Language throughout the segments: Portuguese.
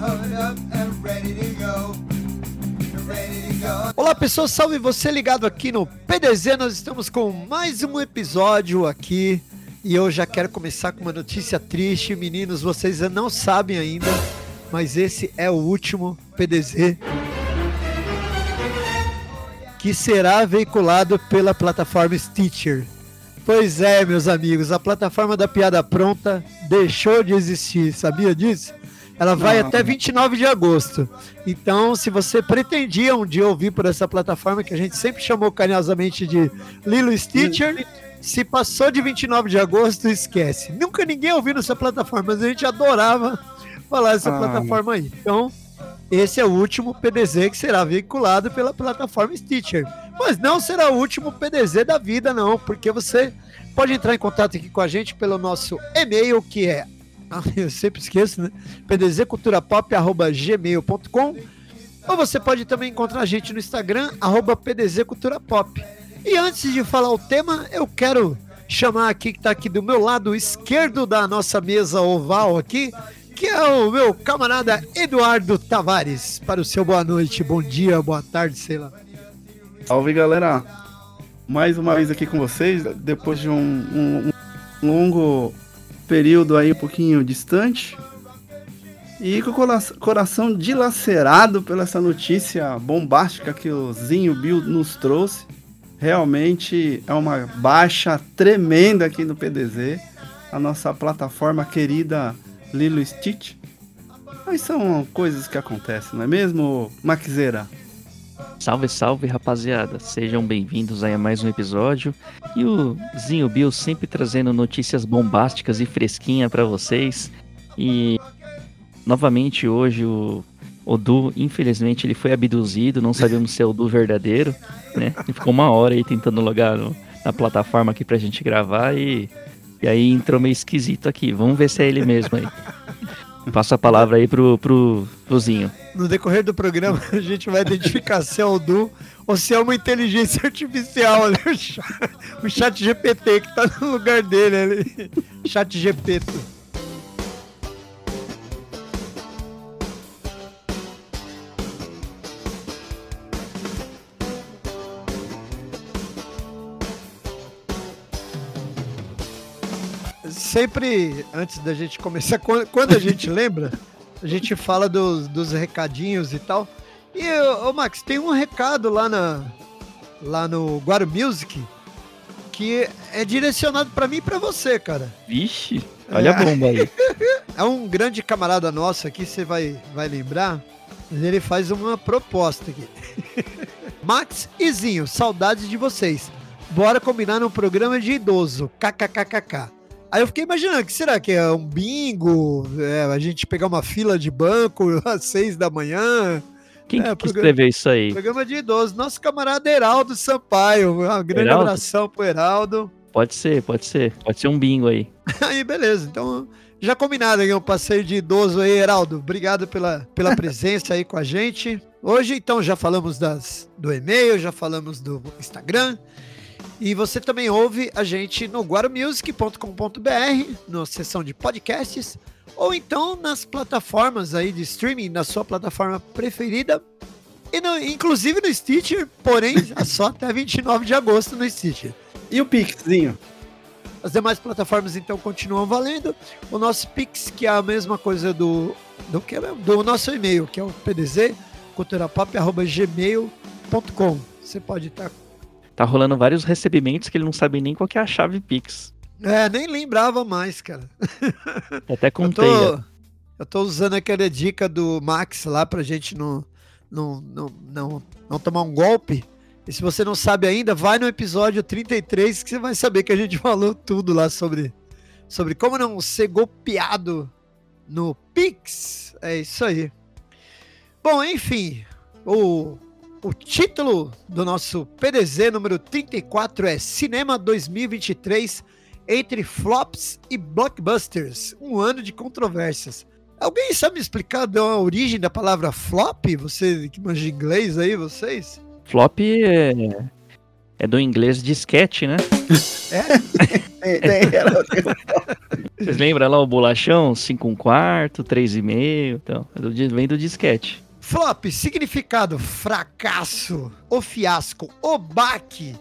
Hold up and ready to go. Olá pessoal, salve você ligado aqui no PDZ. Nós estamos com mais um episódio aqui e eu já quero começar com uma notícia triste, meninos. Vocês não sabem ainda, mas esse é o último PDZ que será veiculado pela plataforma Stitcher. Pois é, meus amigos, a plataforma da piada pronta deixou de existir, sabia disso? Ela vai Não. até 29 de agosto. Então, se você pretendia um dia ouvir por essa plataforma, que a gente sempre chamou carinhosamente de Lilo Stitcher, se passou de 29 de agosto, esquece. Nunca ninguém ouviu nessa plataforma, mas a gente adorava falar essa ah. plataforma aí. Então, esse é o último PDZ que será veiculado pela plataforma Stitcher. Mas não será o último PDZ da vida, não, porque você pode entrar em contato aqui com a gente pelo nosso e-mail, que é. Eu sempre esqueço, né? pdzculturapop.gmail.com ou você pode também encontrar a gente no Instagram, arroba pdzculturapop. E antes de falar o tema, eu quero chamar aqui que está aqui do meu lado esquerdo da nossa mesa oval aqui, que é o meu camarada Eduardo Tavares, para o seu boa noite, bom dia, boa tarde, sei lá. Salve galera! Mais uma vez aqui com vocês, depois de um, um, um longo período aí um pouquinho distante. E com o coração dilacerado pela essa notícia bombástica que o Zinho Bill nos trouxe. Realmente é uma baixa tremenda aqui no PDZ. A nossa plataforma querida Lilo Stitch. Mas são coisas que acontecem, não é mesmo, Maxeira? Salve, salve, rapaziada. Sejam bem-vindos a mais um episódio. E o Zinho Bill sempre trazendo notícias bombásticas e fresquinha para vocês. E novamente hoje o Odu, infelizmente, ele foi abduzido, não sabemos se é o Du verdadeiro, né? Ele ficou uma hora aí tentando logar no, na plataforma aqui pra gente gravar e e aí entrou meio esquisito aqui. Vamos ver se é ele mesmo aí. Passo a palavra aí pro, pro, pro Zinho. No decorrer do programa, a gente vai identificar se é o Du ou se é uma inteligência artificial ali, o chat GPT que tá no lugar dele ali. Chat GPT. sempre, antes da gente começar, quando a gente lembra, a gente fala dos, dos recadinhos e tal. E, ô Max, tem um recado lá, na, lá no Guaro Music que é direcionado para mim e pra você, cara. Vixe, olha a bomba aí. É um grande camarada nosso aqui, você vai, vai lembrar, ele faz uma proposta aqui. Max e Zinho, saudades de vocês. Bora combinar um programa de idoso. KKKKK. Aí eu fiquei imaginando, o que será que é um bingo? É, a gente pegar uma fila de banco às seis da manhã? Quem é, que escreveu isso aí? Programa de idosos. Nosso camarada Heraldo Sampaio. Uma grande Heraldo? abração pro Heraldo. Pode ser, pode ser. Pode ser um bingo aí. aí, beleza. Então, já combinado aí um passeio de idoso aí, Heraldo. Obrigado pela, pela presença aí com a gente. Hoje, então, já falamos das, do e-mail, já falamos do Instagram. E você também ouve a gente no guaramusic.com.br, na seção de podcasts, ou então nas plataformas aí de streaming, na sua plataforma preferida. E no, inclusive no Stitcher, porém, só até 29 de agosto no Stitcher. E o Pixzinho? As demais plataformas então continuam valendo. O nosso Pix, que é a mesma coisa do, do, que, do nosso e-mail, que é o pdz culturapop.gmail.com. Você pode estar tá rolando vários recebimentos que ele não sabe nem qual é a chave Pix. É, nem lembrava mais, cara. Até contei. Eu tô, eu tô usando aquela dica do Max lá pra gente não, não, não, não, não tomar um golpe. E se você não sabe ainda, vai no episódio 33 que você vai saber que a gente falou tudo lá sobre, sobre como não ser golpeado no Pix. É isso aí. Bom, enfim, o o título do nosso PDZ número 34 é Cinema 2023 entre flops e blockbusters, um ano de controvérsias. Alguém sabe me explicar a origem da palavra flop? Você que manja inglês aí, vocês? Flop é, é do inglês disquete, né? É? é, é Vocês lembram lá o bolachão? 5 um quarto, 3,5. Então, vem do disquete. Flop, significado fracasso, o fiasco, o baque.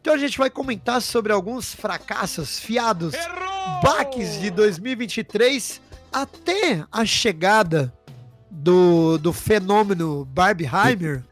Então a gente vai comentar sobre alguns fracassos, fiados, Errou! baques de 2023 até a chegada do, do fenômeno Barbieheimer.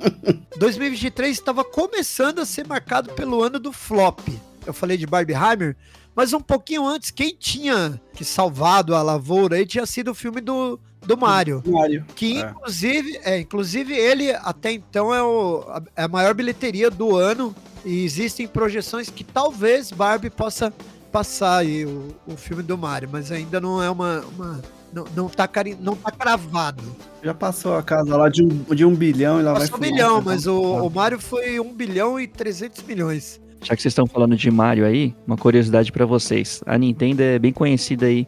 2023 estava começando a ser marcado pelo ano do flop. Eu falei de Barbieheimer, mas um pouquinho antes, quem tinha que salvado a lavoura aí tinha sido o filme do, do Mario. Mario. Que é. inclusive, é, inclusive ele até então é, o, é a maior bilheteria do ano. E existem projeções que talvez Barbie possa passar aí o, o filme do Mario, mas ainda não é uma. uma não, não, tá cari, não tá cravado. Já passou a casa lá de um, de um bilhão e lá passou vai. um bilhão, mas o, o Mario foi um bilhão e 300 milhões. Já que vocês estão falando de Mario aí, uma curiosidade para vocês. A Nintendo é bem conhecida aí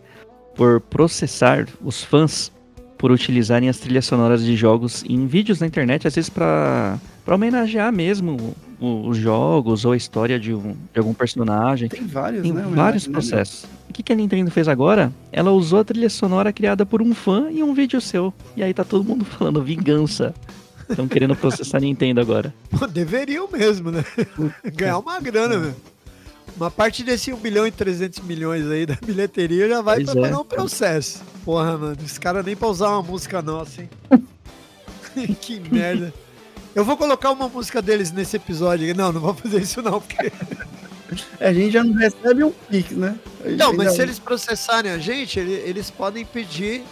por processar os fãs por utilizarem as trilhas sonoras de jogos em vídeos na internet, às vezes para homenagear mesmo os jogos ou a história de, um, de algum personagem. Tem vários, Tem né? vários né? processos. O que, que a Nintendo fez agora? Ela usou a trilha sonora criada por um fã em um vídeo seu. E aí tá todo mundo falando vingança. Estão querendo processar a Nintendo agora. Pô, deveriam mesmo, né? Ganhar uma grana, velho. Uma parte desse 1 bilhão e 300 milhões aí da bilheteria já vai pois pra é. um processo. Porra, mano, esse cara nem pra usar uma música nossa, hein? que merda. Eu vou colocar uma música deles nesse episódio. Não, não vou fazer isso não, porque... A gente já não recebe um pix, né? Não, mas se eles processarem a gente, eles podem pedir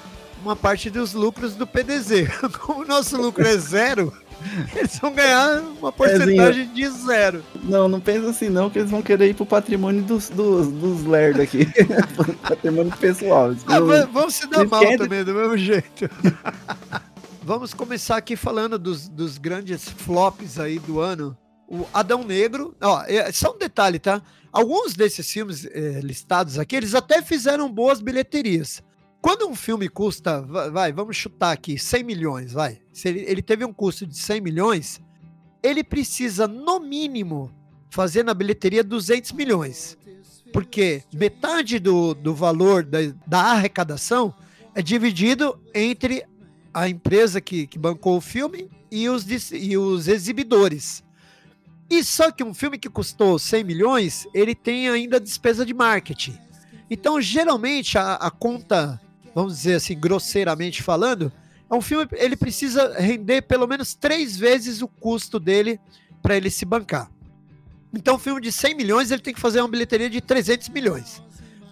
uma parte dos lucros do PDZ. Como o nosso lucro é zero, eles vão ganhar uma porcentagem de zero. Não, não pensa assim não, que eles vão querer ir pro patrimônio dos, dos, dos lerdos aqui. patrimônio pessoal. Ah, vamos se dar mal também, do mesmo jeito. vamos começar aqui falando dos, dos grandes flops aí do ano. O Adão Negro, ó, é, só um detalhe, tá? Alguns desses filmes é, listados aqui, eles até fizeram boas bilheterias. Quando um filme custa, vai, vamos chutar aqui, 100 milhões, vai. Se ele, ele teve um custo de 100 milhões, ele precisa, no mínimo, fazer na bilheteria 200 milhões. Porque metade do, do valor da, da arrecadação é dividido entre a empresa que, que bancou o filme e os, e os exibidores. E só que um filme que custou 100 milhões, ele tem ainda despesa de marketing. Então, geralmente, a, a conta vamos dizer assim, grosseiramente falando, é um filme, ele precisa render pelo menos três vezes o custo dele para ele se bancar. Então, um filme de 100 milhões, ele tem que fazer uma bilheteria de 300 milhões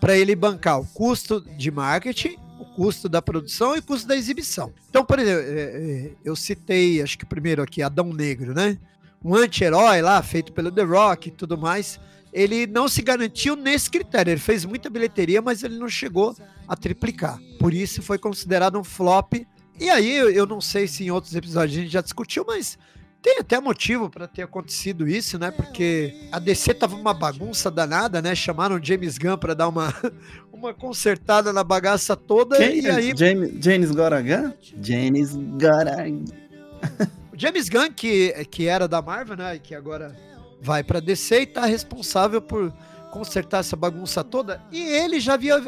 para ele bancar o custo de marketing, o custo da produção e o custo da exibição. Então, por exemplo, é, é, eu citei, acho que primeiro aqui, Adão Negro, né? Um anti-herói lá, feito pelo The Rock e tudo mais ele não se garantiu nesse critério. Ele fez muita bilheteria, mas ele não chegou a triplicar. Por isso foi considerado um flop. E aí, eu não sei se em outros episódios a gente já discutiu, mas tem até motivo para ter acontecido isso, né? Porque a DC tava uma bagunça danada, né? Chamaram James Gunn para dar uma, uma consertada na bagaça toda. Quem e é? aí. James, James Goragan? James Goragan. James Gunn, que, que era da Marvel, né? E que agora vai para DC e tá responsável por consertar essa bagunça toda. E ele já havia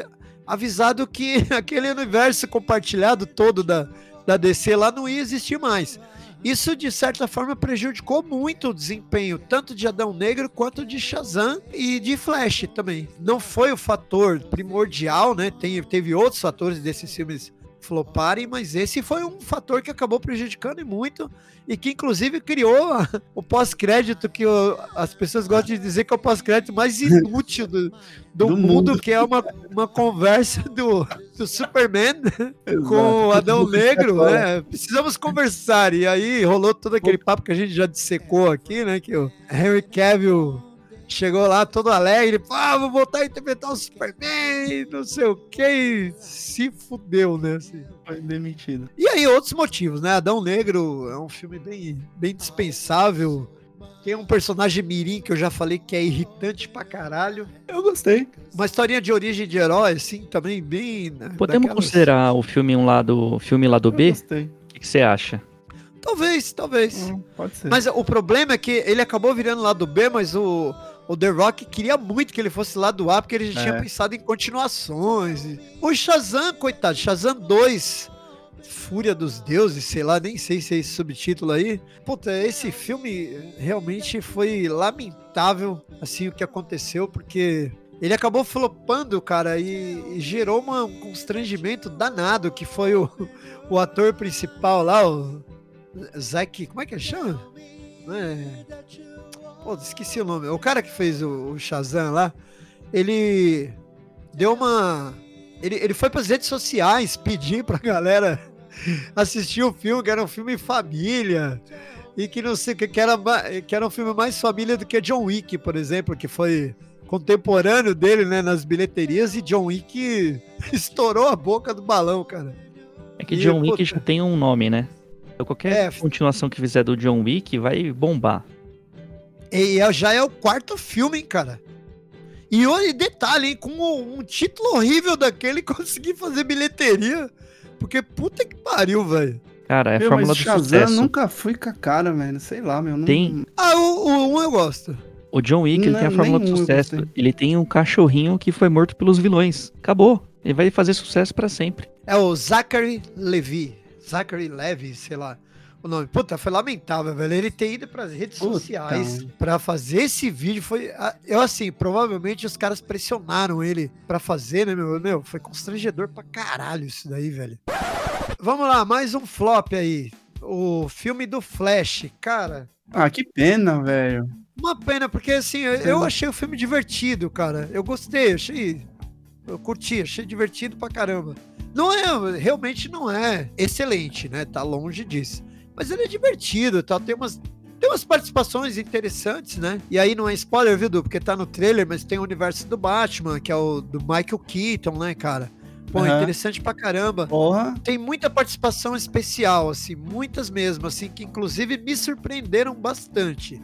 avisado que aquele universo compartilhado todo da, da DC lá não ia existir mais. Isso, de certa forma, prejudicou muito o desempenho, tanto de Adão Negro quanto de Shazam e de Flash também. Não foi o fator primordial, né? Tem, teve outros fatores desses filmes floparem, mas esse foi um fator que acabou prejudicando muito e que inclusive criou o pós-crédito que o, as pessoas gostam de dizer que é o pós-crédito mais inútil do, do, do mundo, mundo, que é uma, uma conversa do, do Superman com o Adão Negro, né? Precisamos conversar. E aí rolou todo aquele papo que a gente já dissecou aqui, né? Que o Henry Cavill chegou lá todo alegre, ah, vou voltar a interpretar o Superman, não sei o que, se fudeu, né? Assim. Foi demitido. E aí, outros motivos, né? Adão Negro é um filme bem, bem dispensável. Tem um personagem mirim que eu já falei que é irritante pra caralho. Eu gostei. Uma historinha de origem de herói, assim, também bem. Né, Podemos daquelas... considerar o filme um lado, filme lado B? Eu gostei. O que você acha? Talvez, talvez. Hum, pode ser. Mas o problema é que ele acabou virando lado B, mas o, o The Rock queria muito que ele fosse lá do A, porque ele já É. tinha pensado em continuações. O Shazam, coitado, Shazam 2, Fúria dos Deuses, sei lá, nem sei se é esse subtítulo aí. Puta, esse filme realmente foi lamentável, assim, o que aconteceu, porque ele acabou flopando, cara, e, gerou uma- um constrangimento danado, que foi o, o ator principal lá, o Zack, como é que ele chama? É... Pô, esqueci o nome. O cara que fez o, o Shazam lá, ele deu uma. Ele, ele foi para as redes sociais pedir pra galera assistir o filme, que era um filme em família. E que não sei, que, era, que era um filme mais família do que John Wick, por exemplo, que foi contemporâneo dele, né, nas bilheterias, e John Wick estourou a boca do balão, cara. É que E, John Wick puta- já tem um nome, né? Então qualquer É. continuação que fizer do John Wick vai bombar. E é- já é o quarto filme, hein, cara. E olha, detalhe, hein, com um, título horrível daquele conseguir fazer bilheteria. Porque puta que pariu, velho. Cara, é Meu, fórmula mas do Shazam sucesso. nunca fui com a cara, velho. Sei lá, meu. Não... Tem- Ah, o, o um eu gosto. O John Wick ele Não, tem a fórmula do sucesso. Ele tem um cachorrinho que foi morto pelos vilões. Acabou. Ele vai fazer sucesso pra sempre. É o Zachary Levi. Zachary Levy, sei lá o nome. Puta, foi lamentável, velho. Ele ter ido pras redes Puta, sociais pra fazer esse vídeo foi. ah, Eu, assim, provavelmente os caras pressionaram ele pra fazer, né, meu? Meu, foi constrangedor pra caralho isso daí, velho. Vamos lá, mais um flop aí. O filme do Flash. Cara, Ah, que pena, velho. uma pena, porque assim, eu, eu achei o filme divertido, cara. Eu gostei, achei. Eu curti, achei divertido pra caramba. Não é, realmente não é excelente, né? Tá longe disso. Mas ele é divertido, tal. Tem umas, tem umas participações interessantes, né? E aí não é spoiler, viu, Du? Porque tá no trailer, mas tem o universo do Batman, que é o do Michael Keaton, né, cara? Pô, Aham. interessante pra caramba Porra. tem muita participação especial, assim, muitas mesmo, assim, que inclusive me surpreenderam bastante.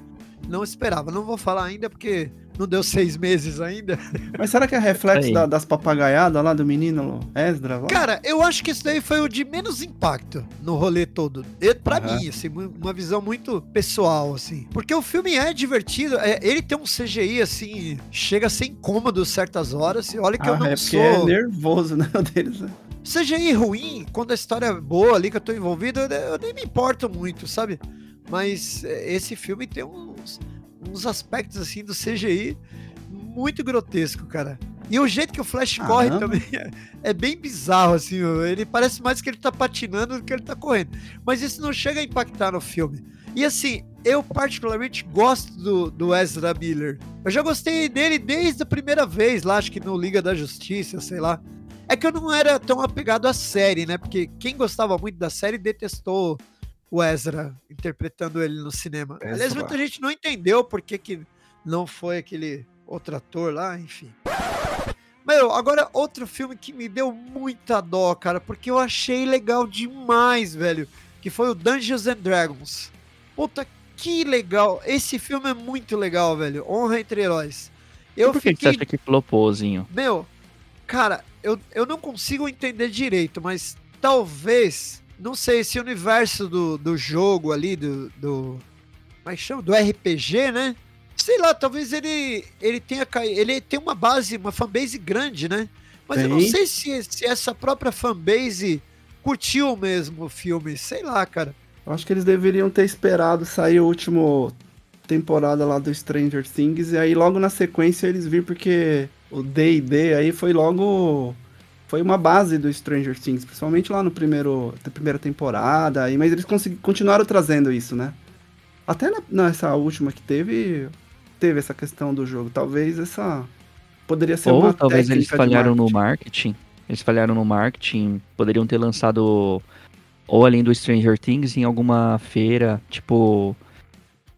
Não esperava, não vou falar ainda porque não deu seis meses ainda. Mas será que é reflexo da- das papagaiadas lá do menino Esdra? Lá? Cara, eu acho que isso daí foi o de menos impacto no rolê todo. E, pra Aham. mim, assim, uma visão muito pessoal, assim. Porque o filme é divertido, é- ele tem um CGI, assim, chega a ser incômodo certas horas. E olha que eu Ah, não é porque sou. é nervoso, né? o Deles, né? CGI ruim, quando a história é boa ali que eu tô envolvido, eu, eu nem me importo muito, sabe? Mas é, esse filme tem uns, uns aspectos assim do CGI muito grotesco, cara. E o jeito que o Flash corre também é, é bem bizarro, assim. Ele parece mais que ele tá patinando do que ele tá correndo. Mas isso não chega a impactar no filme. E assim, eu particularmente gosto do, do Ezra Miller. Eu já gostei dele desde a primeira vez, lá, acho que no Liga da Justiça, sei lá. É que eu não era tão apegado à série, né? Porque quem gostava muito da série detestou o Ezra interpretando ele no cinema. Ezra. Aliás, muita gente não entendeu por que, que não foi aquele outro ator lá, enfim. Meu, agora outro filme que me deu muita dó, cara, porque eu achei legal demais, velho. Que foi o Dungeons and Dragons. Puta, que legal. Esse filme é muito legal, velho. Honra entre heróis. Eu Por que, que você fiquei acha que flopôzinho? meu, cara, eu, eu não consigo entender direito, mas talvez, não sei, esse universo do, do jogo ali, do, do. Como é chama? Do RPG, né? Sei lá, talvez ele, ele tenha caído. Ele tem uma base, uma fanbase grande, né? Mas eu não sei se, se essa própria fanbase curtiu mesmo o filme. Sei lá, cara. Eu acho que eles deveriam ter esperado sair o último temporada lá do Stranger Things e aí logo na sequência eles viram porque o D&D aí foi logo foi uma base do Stranger Things, principalmente lá no primeiro na primeira temporada, aí mas eles continuaram trazendo isso, né? Até na, nessa última que teve teve essa questão do jogo, talvez essa poderia ser Ou uma talvez eles falharam no marketing. marketing. Eles falharam no marketing. Poderiam ter lançado ou além do Stranger Things em alguma feira, tipo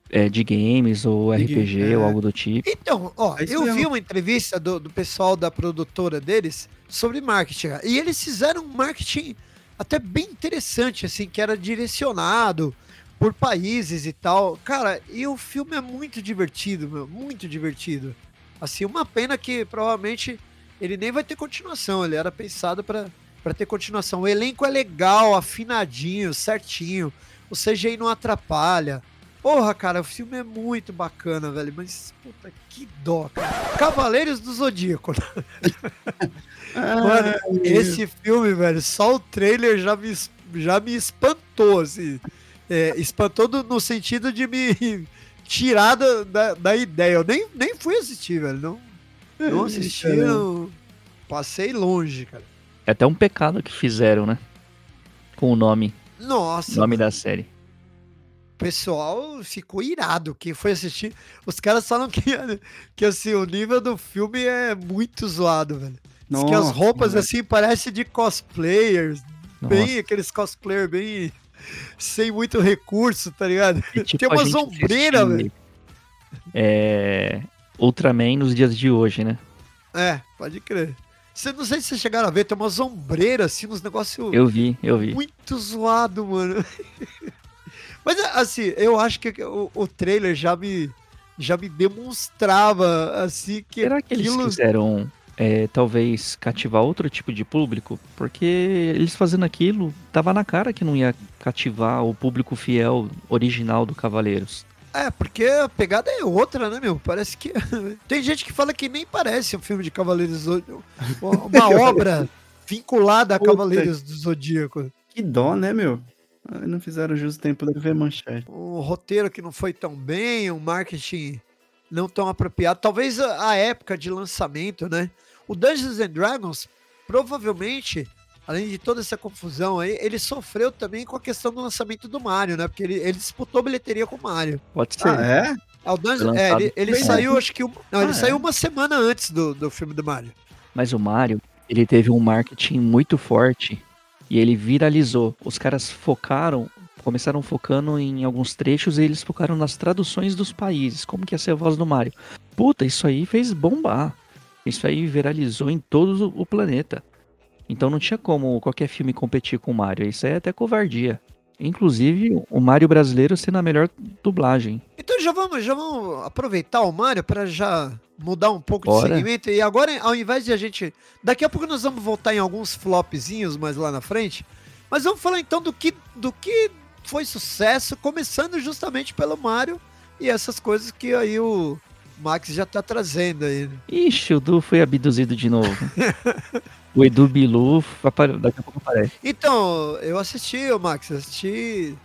é, de games ou De RPG game, ou é. algo do tipo. Então, ó, É eu vi mesmo. uma entrevista do, do pessoal da produtora deles sobre marketing. E eles fizeram um marketing até bem interessante, assim, que era direcionado por países e tal. Cara, e o filme é muito divertido, meu, muito divertido. Assim, uma pena que provavelmente ele nem vai ter continuação. Ele era pensado pra pra ter continuação. O elenco é legal, afinadinho, certinho. O CGI não atrapalha. Porra, cara, o filme é muito bacana, velho. Mas, puta, que dó, cara. Cavaleiros do Zodíaco. Mano, esse filme, velho, só o trailer já me, já me espantou, assim. É, espantou do- no sentido de me tirar da, da, da ideia. Eu nem, nem fui assistir, velho. Não, não assisti, eu passei longe, cara. É até um pecado que fizeram, né? Com o nome, Nossa, nome da série. O pessoal ficou irado. Quem foi assistir, os caras falam que, que assim, o nível do filme é muito zoado, velho. Diz que as Nossa, roupas assim parecem de cosplayers, Nossa. bem aqueles cosplayers bem sem muito recurso, tá ligado? E, tipo, Tem uma sombreira, velho. É. Ultraman nos dias de hoje, né? É, pode crer. Você não sei se vocês chegaram a ver, tem uma sombreira assim, uns negócios Eu vi, eu vi. muito zoado, mano. Mas assim, eu acho que o, o trailer já me já me demonstrava assim que Será que eles aquilo quiseram é, talvez cativar outro tipo de público? Porque eles fazendo aquilo, tava na cara que não ia cativar o público fiel original do Cavaleiros. É, porque a pegada é outra, né, meu? Parece que. Tem gente que fala que nem parece um filme de Cavaleiros do Zodíaco. Uma obra vinculada a Puta. Cavaleiros do Zodíaco. Que dó, né, meu? Não fizeram justo tempo de ver manchete. Um roteiro que não foi tão bem, um marketing não tão apropriado. Talvez a, época de lançamento, né? O Dungeons and Dragons, provavelmente, além de toda essa confusão aí, ele sofreu também com a questão do lançamento do Mario, né? Porque ele, ele disputou bilheteria com o Mario. Pode ser. Ah, é? Ah, o Dungeons, é, ele, ele saiu, acho que. um- Não, ele Ah, saiu é? uma semana antes do, do filme do Mario. Mas o Mario, ele teve um marketing muito forte e ele viralizou. Os caras focaram, começaram focando em alguns trechos e eles focaram nas traduções dos países. Como que ia ser a voz do Mario? Puta, isso aí fez bombar. Isso aí viralizou em todo o planeta. Então não tinha como qualquer filme competir com o Mario. Isso é até covardia. Inclusive, o Mario brasileiro sendo a melhor dublagem. Então já vamos, já vamos aproveitar o Mario para já mudar um pouco Bora. de segmento. E agora, ao invés de a gente. Daqui a pouco nós vamos voltar em alguns flopzinhos mais lá na frente. Mas vamos falar então do que, do que foi sucesso, começando justamente pelo Mario e essas coisas que aí o Max já tá trazendo aí. né? Ixi, o Du foi abduzido de novo. o Edu Bilu, daqui a pouco aparece. Então, eu assisti, ô Max, assisti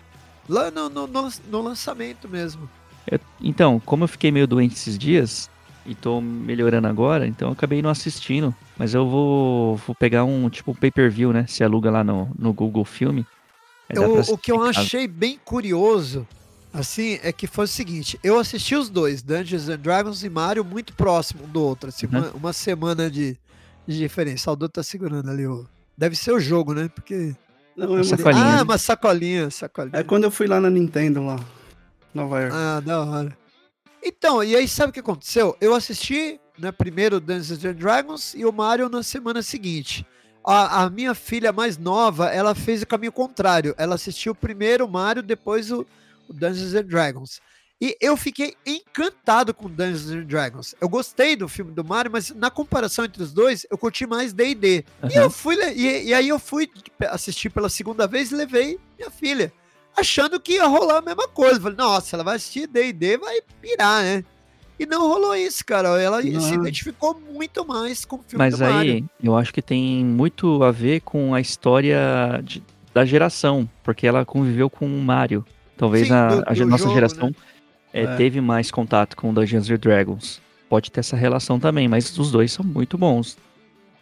lá no, no, no- lançamento mesmo. Eu- então, como eu fiquei meio doente esses dias e tô melhorando agora, então eu acabei não assistindo. Mas eu vou, vou pegar um tipo pay-per-view, né? Se aluga lá no, no Google Filme. Dá Eu- o que eu achei bem curioso, assim, é que foi o seguinte: eu assisti os dois, Dungeons and Dragons e Mario, muito próximo um do outro, assim, Uhum. uma, uma semana de, de diferença. O Aldo tá segurando ali o. Deve ser o jogo, né? Porque. Não, é, Sacolinha, ah, né? uma sacolinha, sacolinha. é quando eu fui lá na Nintendo, lá. Nova York. Ah, da hora. Então, e aí sabe o que aconteceu? Eu assisti, né, primeiro Dungeons and Dragons e o Mario na semana seguinte. A, a minha filha mais nova, ela fez o caminho contrário. Ela assistiu primeiro o Mario, depois o, o Dungeons and Dragons. E eu fiquei encantado com Dungeons and Dragons. Eu gostei do filme do Mario, mas na comparação entre os dois, eu curti mais D&D. E eu fui e, e aí eu fui assistir pela segunda vez e levei minha filha, achando que ia rolar a mesma coisa. Falei, nossa, ela vai assistir D&D, vai pirar, né? E não rolou isso, cara. Ela Não. se identificou muito mais com o filme Mas do Mario. aí, eu acho que tem muito a ver com a história de- da geração, porque ela conviveu com o Mario. Talvez Sim, a, do- a do nossa jogo, geração né? É, É. teve mais contato com Dungeons and Dragons. Pode ter essa relação também, mas os dois são muito bons.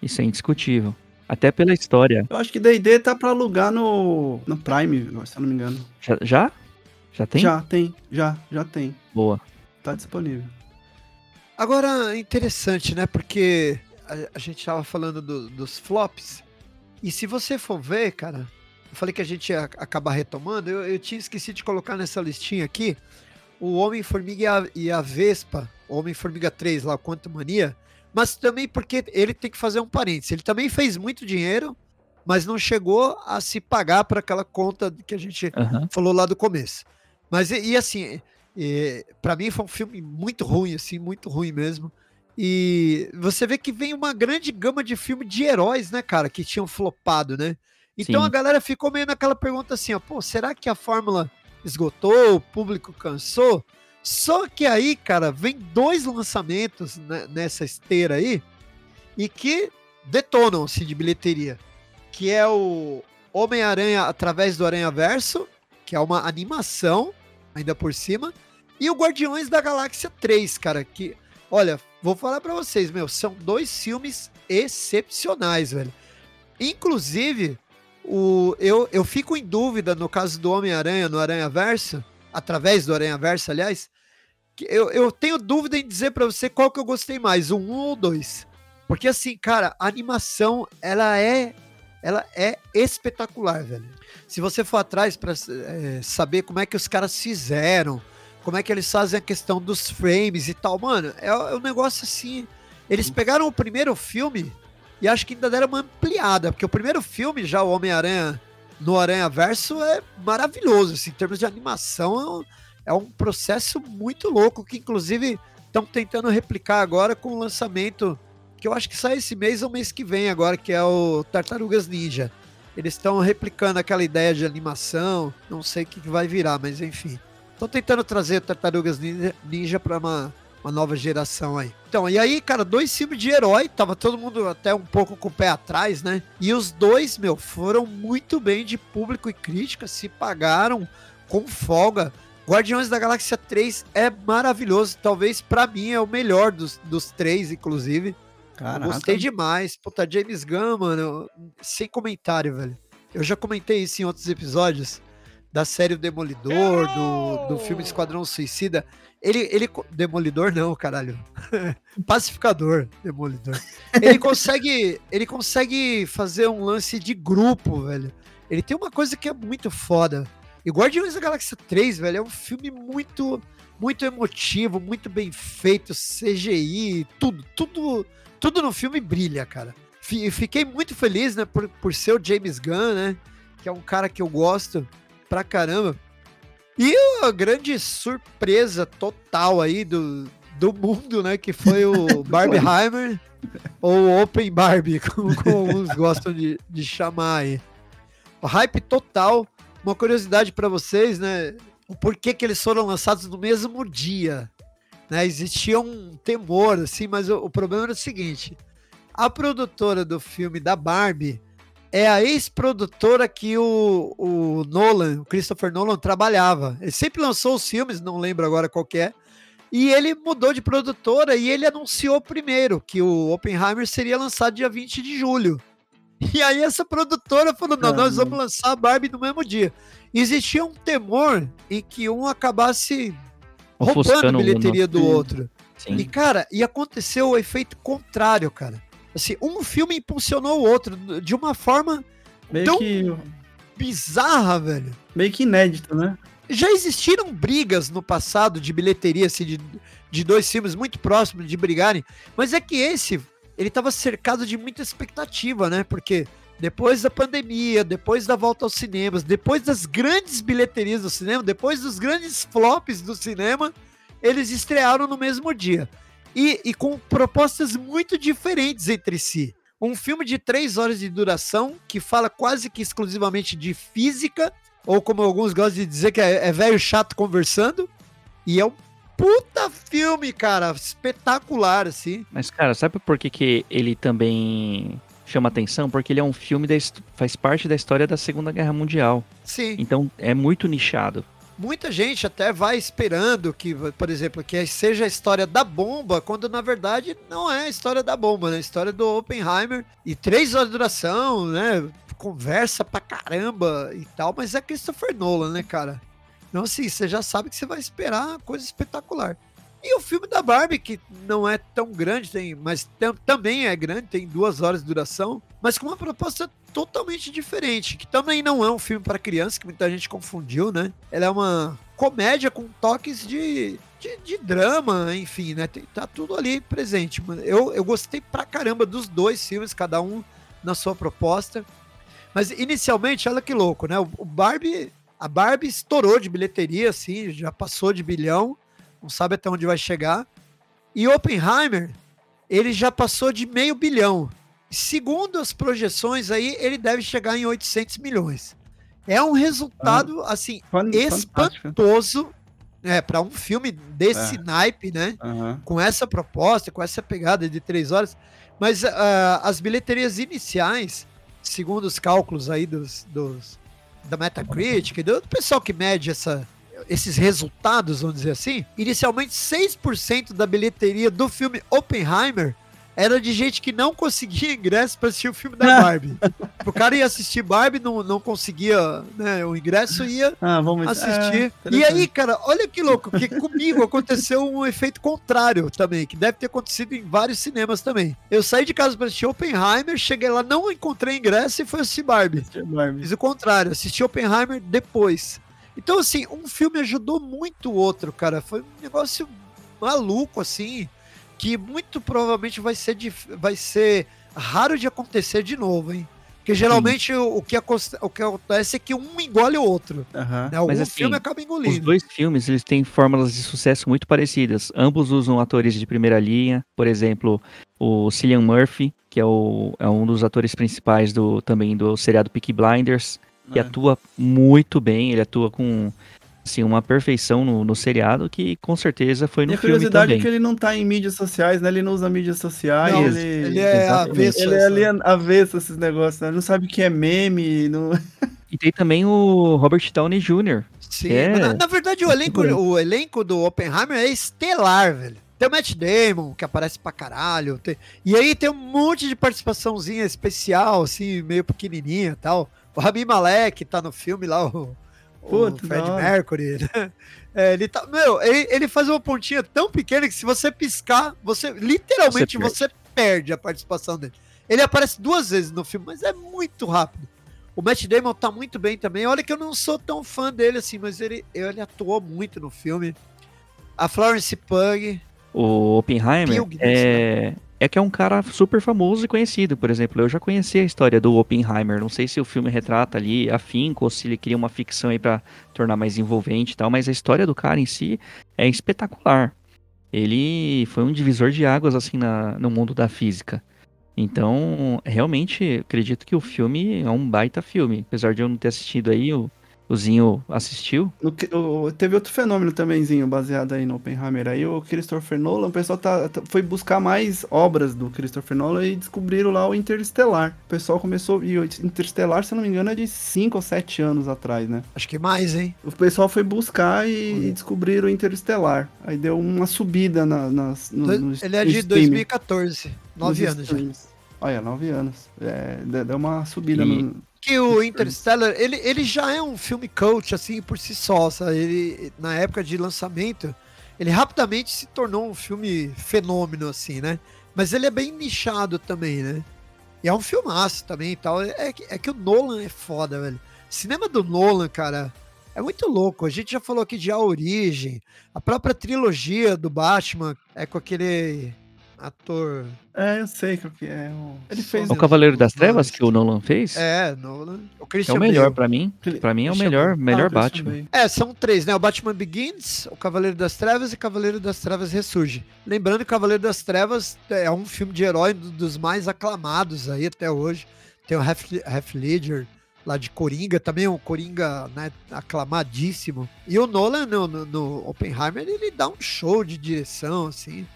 Isso é indiscutível. Até pela história. Eu acho que D&D tá pra alugar no, no Prime, se eu não me engano. Já? Já, Já tem? Já, tem. Já, já tem. Boa. Tá disponível. Agora, interessante, né? Porque a, a gente tava falando do- dos flops. E se você for ver, cara, eu falei que a gente ia acabar retomando. Eu, eu tinha esquecido de colocar nessa listinha aqui o Homem-Formiga e a, e a Vespa, Homem-Formiga 3 lá, Quanto Mania. Mas também porque ele tem que fazer um parênteses. Ele também fez muito dinheiro, mas não chegou a se pagar para aquela conta que a gente Aham. falou lá do começo. Mas e, e assim, para mim foi um filme muito ruim, assim, muito ruim mesmo. E você vê que vem uma grande gama de filme de heróis, né, cara, que tinham flopado, né? Então Sim. a galera ficou meio naquela pergunta assim, ó, pô, será que a fórmula esgotou, o público cansou. Só que aí, cara, vem dois lançamentos nessa esteira aí e que detonam-se de bilheteria, que é o Homem-Aranha através do Aranha Verso, que é uma animação, ainda por cima, e o Guardiões da Galáxia 3, cara, que, olha, vou falar para vocês, meu, são dois filmes excepcionais, velho. Inclusive, o, eu, eu fico em dúvida no caso do Homem-Aranha no Aranha Verso, através do Aranha Verso, aliás, eu, eu tenho dúvida em dizer para você qual que eu gostei mais, o 1 ou o 2. Porque assim, cara, a animação, ela é ela é espetacular, velho. Se você for atrás para é, saber como é que os caras fizeram, como é que eles fazem a questão dos frames e tal, mano, é, é um negócio assim. Eles pegaram o primeiro filme e acho que ainda deram uma ampliada, porque o primeiro filme, já o Homem-Aranha no Aranha Verso, é maravilhoso, assim, em termos de animação, é um, é um processo muito louco, que inclusive estão tentando replicar agora com o lançamento que eu acho que sai esse mês ou mês que vem agora, que é o Tartarugas Ninja. Eles estão replicando aquela ideia de animação, não sei o que vai virar, mas enfim. Estão tentando trazer Tartarugas Ninja, ninja para uma, uma nova geração aí. Então, e aí, cara, dois filmes de herói, tava todo mundo até um pouco com o pé atrás, né? E os dois, meu, foram muito bem de público e crítica, se pagaram com folga. Guardiões da Galáxia 3 é maravilhoso, talvez para mim é o melhor dos, dos três, inclusive. Caraca. Gostei demais. Puta, James Gunn, mano, sem comentário, velho. Eu já comentei isso em outros episódios da série O Demolidor, do, do filme Esquadrão Suicida. Ele, ele. Demolidor não, caralho. Pacificador, Demolidor. Ele consegue. Ele consegue fazer um lance de grupo, velho. Ele tem uma coisa que é muito foda. E Guardiões da Galáxia 3, velho, é um filme muito. Muito emotivo, muito bem feito, CGI, tudo, tudo tudo no filme brilha, cara. Fiquei muito feliz, né, por, por ser o James Gunn, né, que é um cara que eu gosto pra caramba. E a grande surpresa total aí do, do mundo, né, que foi o Barbieheimer, ou Open Barbie, como, como alguns gostam de, de chamar aí. O hype total. Uma curiosidade para vocês, né, o porquê que eles foram lançados no mesmo dia né? Existia um temor, assim, mas o, o problema era o seguinte: a produtora do filme da Barbie é a ex-produtora que o, o Nolan, o Christopher Nolan, trabalhava. Ele sempre lançou os filmes, não lembro agora qual é. E ele mudou de produtora e ele anunciou primeiro que o Oppenheimer seria lançado dia 20 de julho. E aí essa produtora falou: não, nós vamos lançar a Barbie no mesmo dia. Existia um temor em que um acabasse roubando a bilheteria do outro. Sim. E, cara, e aconteceu o efeito contrário, cara. Assim, um filme impulsionou o outro de uma forma Meio tão que... bizarra, velho. Meio que inédito, né? Já existiram brigas no passado de bilheteria, assim, de, de dois filmes muito próximos de brigarem, mas é que esse, ele tava cercado de muita expectativa, né? Porque depois da pandemia, depois da volta aos cinemas, depois das grandes bilheterias do cinema, depois dos grandes flops do cinema, eles estrearam no mesmo dia. E, e com propostas muito diferentes entre si. Um filme de três horas de duração, que fala quase que exclusivamente de física, ou como alguns gostam de dizer, que é, é velho chato conversando. E é um puta filme, cara, espetacular, assim. Mas, cara, sabe por que, que ele também chama atenção porque ele é um filme da faz parte da história da Segunda Guerra Mundial. Sim. Então é muito nichado. Muita gente até vai esperando que, por exemplo, que seja a história da bomba, quando na verdade não é a história da bomba, né? A história do Oppenheimer. E três horas de duração, né? Conversa pra caramba e tal, mas é Christopher Nolan, né, cara? Então, assim, você já sabe que você vai esperar coisa espetacular. E o filme da Barbie, que não é tão grande, tem, mas tem, também é grande, tem duas horas de duração, mas com uma proposta totalmente diferente, que também não é um filme para criança, que muita gente confundiu, né? Ela é uma comédia com toques de, de, de drama, enfim, né? Tem, tá tudo ali presente. Eu, eu gostei pra caramba dos dois filmes, cada um na sua proposta. Mas inicialmente, olha que louco, né? O Barbie, a Barbie estourou de bilheteria, assim, já passou de bilhão não sabe até onde vai chegar. E Oppenheimer, ele já passou de meio bilhão. Segundo as projeções aí, ele deve chegar em 800 milhões. É um resultado, assim, Fan- fantástico. espantoso, é, para um filme desse É. naipe, né? Aham. com essa proposta, com essa pegada de três horas. Mas ah, as bilheterias iniciais, segundo os cálculos aí dos, dos- da Metacritic, do pessoal que mede essa, esses resultados, vamos dizer assim, inicialmente 6% da bilheteria do filme Oppenheimer era de gente que não conseguia ingresso para assistir o filme da Barbie. o cara ia assistir Barbie, não, não conseguia né, o ingresso, ia Ah, vamos assistir. É, e aí, cara, olha que louco, que comigo aconteceu um efeito contrário também, que deve ter acontecido em vários cinemas também. Eu saí de casa para assistir Oppenheimer, cheguei lá, não encontrei ingresso e fui assistir Barbie. Barbie. Fiz o contrário, assisti Oppenheimer depois. Então, assim, um filme ajudou muito o outro, cara. Foi um negócio maluco, assim, que muito provavelmente vai ser, vai ser raro de acontecer de novo, hein? Porque geralmente o, o que o que acontece é que um engole o outro. Aham. Né? Mas, assim, filme acaba Os engolindo. dois filmes, eles têm fórmulas de sucesso muito parecidas. Ambos usam atores de primeira linha. Por exemplo, o Cillian Murphy, que é, o, é um dos atores principais do também do seriado Peaky Blinders, que É. atua muito bem. Ele atua com assim, uma perfeição no, no seriado que com certeza foi no E a filme curiosidade também. é que ele não tá em mídias sociais, né? Ele não usa mídias sociais. Não, ele... ele é avesso. Ele é ali avesso a esses negócios, né? Ele não sabe o que é meme. Não... E tem também o Robert Downey Jr. Sim, É. mas na, na verdade o elenco, o elenco do Oppenheimer é estelar, velho. Tem o Matt Damon, que aparece pra caralho. tem- E aí tem um monte de participaçãozinha especial, assim, meio pequenininha e tal. O Rami Malek tá no filme lá, o, o Puta, Fred da hora. Mercury. né? É, ele tá, meu, ele, ele faz uma pontinha tão pequena que se você piscar, você literalmente Você você perde a participação dele. Ele aparece duas vezes no filme, mas é muito rápido. O Matt Damon tá muito bem também. Olha que eu não sou tão fã dele assim, mas ele, ele atuou muito no filme. A Florence Pugh. O Oppenheimer Pilgrim, é, é que é um cara super famoso e conhecido. Por exemplo, eu já conheci a história do Oppenheimer. Não sei se o filme retrata ali afinco ou se ele cria uma ficção aí pra tornar mais envolvente e tal, mas a história do cara em si é espetacular. Ele foi um divisor de águas assim na, no mundo da física. Então, realmente, acredito que o filme é um baita filme. Apesar de eu não ter assistido aí, o, o Zinho assistiu. Que- o- teve outro fenômeno tambémzinho baseado aí no Oppenheimer. Aí o Christopher Nolan, o pessoal tá, tá- foi buscar mais obras do Christopher Nolan e descobriram lá o Interestelar. O pessoal começou. E o Interestelar, se eu não me engano, é de 5 ou 7 anos atrás, né? Acho que mais, hein? O pessoal foi buscar e, e descobriram o Interestelar. Aí deu uma subida na, nas. No, no ele é de streaming, 2014. Nove nos anos já. streams. Olha, 9 anos. É, de- deu uma subida E- no. Que o Interstellar, ele, ele já é um filme cult, assim, por si só. Sabe? Ele, na época de lançamento, ele rapidamente se tornou um filme fenômeno, assim, né? Mas ele é bem nichado também, né? E é um filmaço também e tal. É, que- é que o Nolan é foda, velho. Cinema do Nolan, cara, é muito louco. A gente já falou aqui de A Origem, a própria trilogia do Batman é com aquele ator. É, eu sei qual que é. o- Ele fez. O Deus, Cavaleiro das Trevas que o Nolan fez. É, Nolan. O É Christian o melhor pra mim. Pra mim é o melhor, melhor Ah, Batman. É, são três, né? O Batman Begins, o Cavaleiro das Trevas e Cavaleiro das Trevas Ressurge. Lembrando que o Cavaleiro das Trevas é um filme de herói do- dos mais aclamados aí até hoje. Tem o Half, Half Ledger lá de Coringa, também é um Coringa né, aclamadíssimo. E o Nolan no, no, no Oppenheimer, ele dá um show de direção, assim.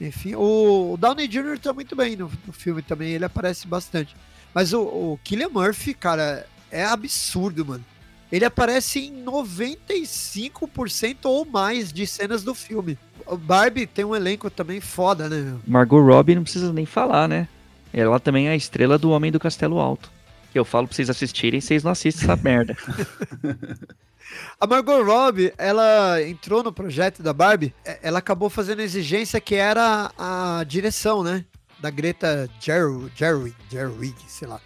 Enfim, o, Downey Jr. tá muito bem no, no filme também, ele aparece bastante. Mas o, o Killian Murphy, cara, é absurdo, mano. Ele aparece em 95% ou mais de cenas do filme. O Barbie tem um elenco também foda, né? Margot Robbie não precisa nem falar, né? Ela também é a estrela do Homem do Castelo Alto. Que eu falo pra vocês assistirem, vocês não assistem essa merda. A Margot Robbie, ela entrou no projeto da Barbie, é, ela acabou fazendo a exigência que era a direção, né? Da Greta Gerwig, Gerwig, Gerwig, sei lá.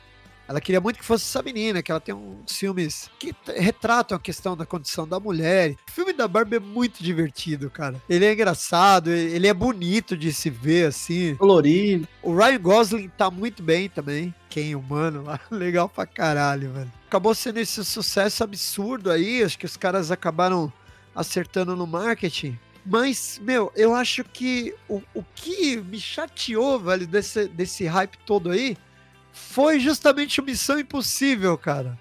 Ela queria muito que fosse essa menina, que ela tem uns filmes que retratam a questão da condição da mulher. O filme da Barbie é muito divertido, cara. Ele é engraçado, ele é bonito de se ver, assim. Colorido. O Ryan Gosling tá muito bem também. Quem humano lá, legal pra caralho, velho. Acabou sendo esse sucesso absurdo aí, acho que os caras acabaram acertando no marketing. Mas, meu, eu acho que o, o que me chateou, velho, desse, desse hype todo aí, foi justamente o Missão Impossível, cara.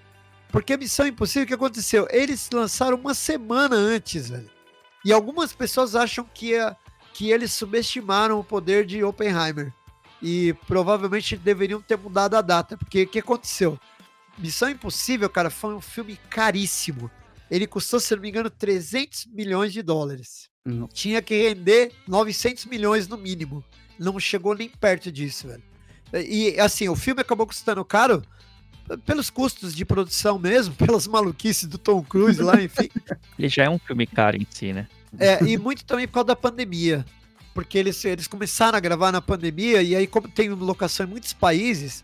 Porque Missão Impossível, o que aconteceu? Eles lançaram uma semana antes, velho. E algumas pessoas acham que, a, que eles subestimaram o poder de Oppenheimer. E provavelmente deveriam ter mudado a data. Porque o que aconteceu? Missão Impossível, cara, foi um filme caríssimo. Ele custou, se não me engano, 300 milhões de dólares. Tinha que render 900 milhões no mínimo. Não chegou nem perto disso, velho. E assim, o filme acabou custando caro pelos custos de produção mesmo, pelas maluquices do Tom Cruise lá, enfim. Ele já é um filme caro em si, né? É, e muito também por causa da pandemia. Porque eles, eles começaram a gravar na pandemia, e aí, como tem locação em muitos países,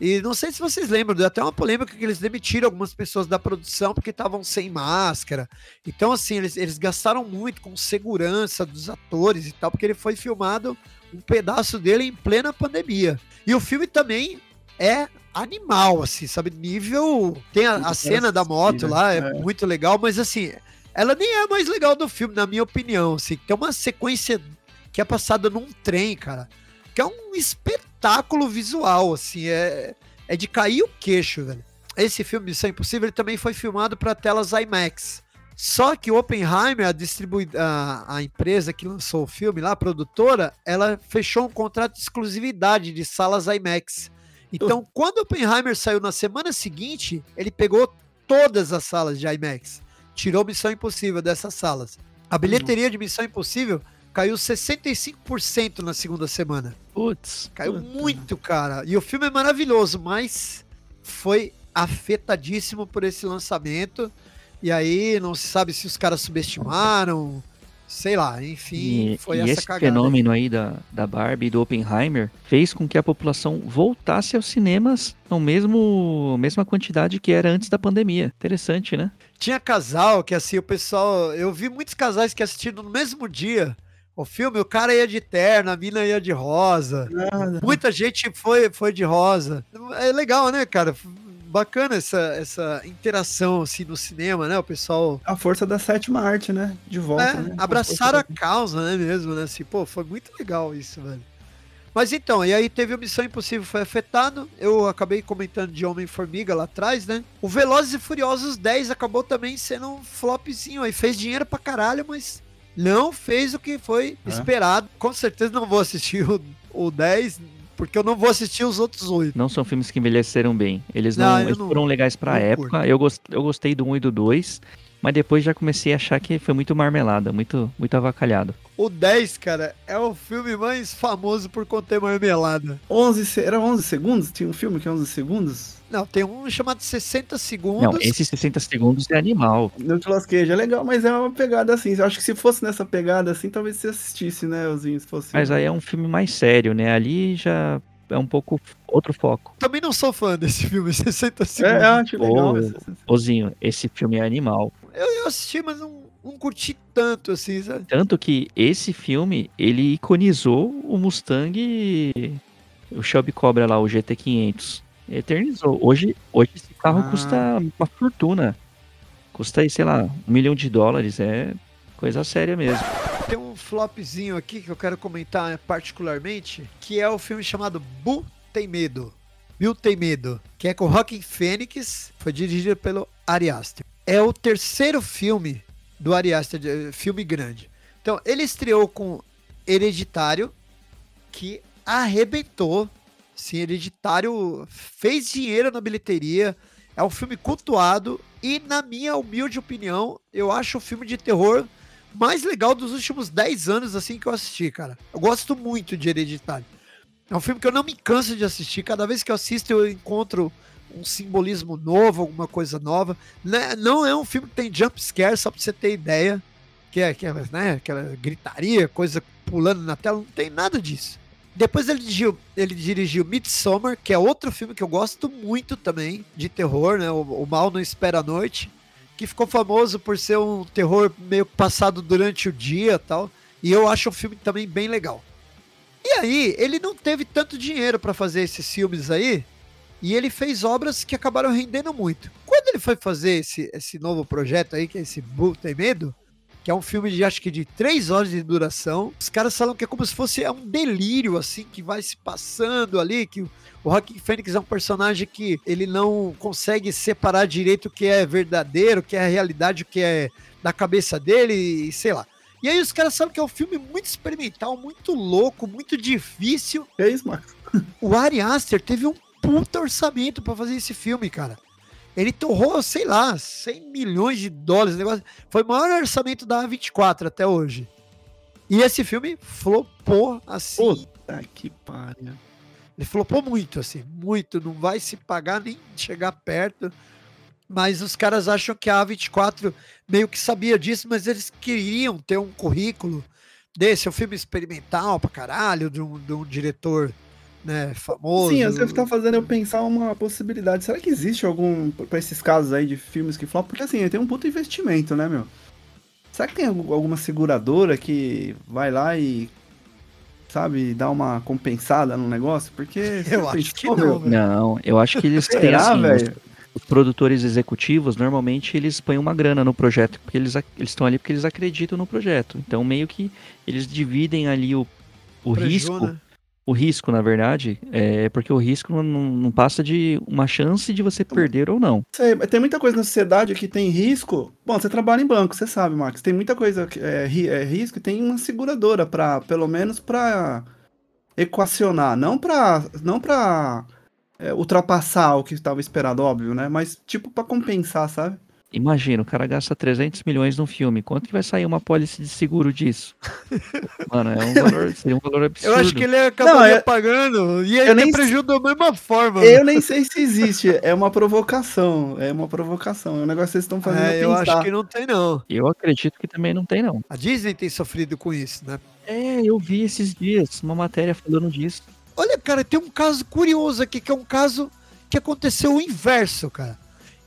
e não sei se vocês lembram, deu até uma polêmica que eles demitiram algumas pessoas da produção porque estavam sem máscara. Então, assim, eles, eles gastaram muito com segurança dos atores e tal, porque ele foi filmado um pedaço dele em plena pandemia. E o filme também é animal, assim, sabe? Nível. Tem a, a cena da moto lá, é, é, muito legal, mas assim, ela nem é a mais legal do filme, na minha opinião. Assim, tem uma sequência que é passada num trem, cara. Que é um espetáculo visual, assim, é, é de cair o queixo, velho. Esse filme Missão Impossível ele também foi filmado para telas IMAX. Só que o Oppenheimer, a, distribui a, a, empresa que lançou o filme lá, a produtora, ela fechou um contrato de exclusividade de salas IMAX. Então, uh. quando o Oppenheimer saiu na semana seguinte, ele pegou todas as salas de IMAX. Tirou Missão Impossível dessas salas. A bilheteria de Missão Impossível caiu 65% na segunda semana. Putz. Caiu puta. muito, cara. E o filme é maravilhoso, mas foi afetadíssimo por esse lançamento. E aí não se sabe se os caras subestimaram, sei lá, enfim, e, foi e essa esse cagada. fenômeno aí da, da Barbie e do Oppenheimer fez com que a população voltasse aos cinemas na mesmo mesma quantidade que era antes da pandemia. Interessante, né? Tinha casal que assim, o pessoal, eu vi muitos casais que assistiram no mesmo dia o filme, o cara ia de terno, a mina ia de rosa. Muita gente foi, foi de rosa. É legal, né, cara? Bacana essa, essa interação assim no cinema, né? O pessoal. A força da sétima arte, né? De volta. É, né? Abraçaram a, a causa, né? Mesmo, né? Assim, pô, foi muito legal isso, velho. Mas então, e aí teve a Missão Impossível foi afetado. Eu acabei comentando de Homem-Formiga lá atrás, né? O Velozes e Furiosos 10 acabou também sendo um flopzinho aí. Fez dinheiro pra caralho, mas não fez o que foi é. esperado. Com certeza não vou assistir o, o 10, porque eu não vou assistir os outros oito. Não são filmes que envelheceram bem. Eles não, não eles não, foram legais pra época. Eu, gost, eu gostei do 1 e do 2. Mas depois já comecei a achar que foi muito marmelada, muito, muito avacalhado. O 10, cara, é o filme mais famoso por conter marmelada. 11, era 11 segundos? Tinha um filme que é 11 segundos? Não, tem um chamado 60 segundos. Não, esse 60 segundos é animal. Não te lasqueja, é legal, mas é uma pegada assim. Eu acho que se fosse nessa pegada assim, talvez você assistisse, né, Ozinho, se fosse. Mas aí é um filme mais sério, né? Ali já é um pouco outro foco. Também não sou fã desse filme, 60 segundos. É, eu acho legal. Ozinho, esse filme é animal. Eu, eu assisti, mas não, não curti tanto, assim, sabe? Tanto que esse filme, ele iconizou o Mustang, o Shelby Cobra lá, o GT500 eternizou. Hoje, hoje esse carro ah. custa uma fortuna. Custa aí, sei lá, um milhão de dólares. É coisa séria mesmo. Tem um flopzinho aqui que eu quero comentar particularmente, que é o filme chamado Bu Tem Medo. Bill Tem Medo, que é com Rockin' Phoenix, foi dirigido pelo Ari Aster. É o terceiro filme do Ari Aster, filme grande. Então, ele estreou com Hereditário, que arrebentou Sim, Hereditário fez dinheiro na bilheteria. É um filme cultuado e, na minha humilde opinião, eu acho o filme de terror mais legal dos últimos 10 anos assim que eu assisti, cara. Eu gosto muito de Hereditário. É um filme que eu não me canso de assistir. Cada vez que eu assisto, eu encontro um simbolismo novo, alguma coisa nova. Né, não é um filme que tem jump scare, só pra você ter ideia. Que é, que é né, aquela gritaria, coisa pulando na tela. Não tem nada disso. Depois ele dirigiu, ele dirigiu Midsommar, que é outro filme que eu gosto muito também, de terror, né? O, o Mal Não Espera a Noite, que ficou famoso por ser um terror meio passado durante o dia tal. E eu acho o filme também bem legal. E aí, ele não teve tanto dinheiro para fazer esses filmes aí, e ele fez obras que acabaram rendendo muito. Quando ele foi fazer esse, esse novo projeto aí, que é esse Bull Tem Medo, que é um filme de acho que de três horas de duração. Os caras falam que é como se fosse é um delírio, assim, que vai se passando ali, que o Joaquim Fênix é um personagem que ele não consegue separar direito o que é verdadeiro, o que é a realidade, o que é da cabeça dele, e sei lá. E aí os caras sabem que é um filme muito experimental, muito louco, muito difícil. É isso, Marcos. O Ari Aster teve um puta orçamento para fazer esse filme, cara. Ele torrou, sei lá, 100 milhões de dólares. Negócio. Foi o maior orçamento da A24 até hoje. E esse filme flopou assim. Puta que pariu. Ele flopou muito, assim, muito. Não vai se pagar nem chegar perto. Mas os caras acham que a A24 meio que sabia disso, mas eles queriam ter um currículo desse, um filme experimental pra caralho, de um, de um diretor né, famoso. Sim, você está fazendo eu pensar uma possibilidade. Será que existe algum, para esses casos aí de filmes que flopam? Porque assim, tem um puto investimento, né, meu? Será que tem alguma seguradora que vai lá e, sabe, dá uma compensada no negócio? Porque. Eu acho que não, velho. Não, eu acho que eles têm assim, os, velho? os produtores executivos, normalmente eles põem uma grana no projeto, porque eles estão ali porque eles acreditam no projeto. Então meio que eles dividem ali o, o Preju, risco, né? O risco, na verdade, é porque o risco não, não- passa de uma chance de você perder ou não. Sei, tem muita coisa na sociedade que tem risco. Bom, você trabalha em banco, você sabe, Max. Tem muita coisa que é, é risco e tem uma seguradora para, pelo menos para equacionar, não para, não para ultrapassar o que estava esperado, óbvio, né? Mas tipo para compensar, sabe? Imagina, o cara gasta 300 milhões num filme. Quanto que vai sair uma pólice de seguro disso? Mano, é um valor, seria um valor absurdo. Eu acho que ele acabaria Não, eu- pagando e eu ele nem nem prejuízo da mesma forma. Eu nem sei se existe, é uma provocação, é uma provocação, é um negócio que vocês estão fazendo É, eu pensar. acho que não tem, não. Eu acredito que também não tem, não. A Disney tem sofrido com isso, né? É, eu vi esses dias uma matéria falando disso. Olha, cara, tem um caso curioso aqui, que é um caso que aconteceu o inverso, cara.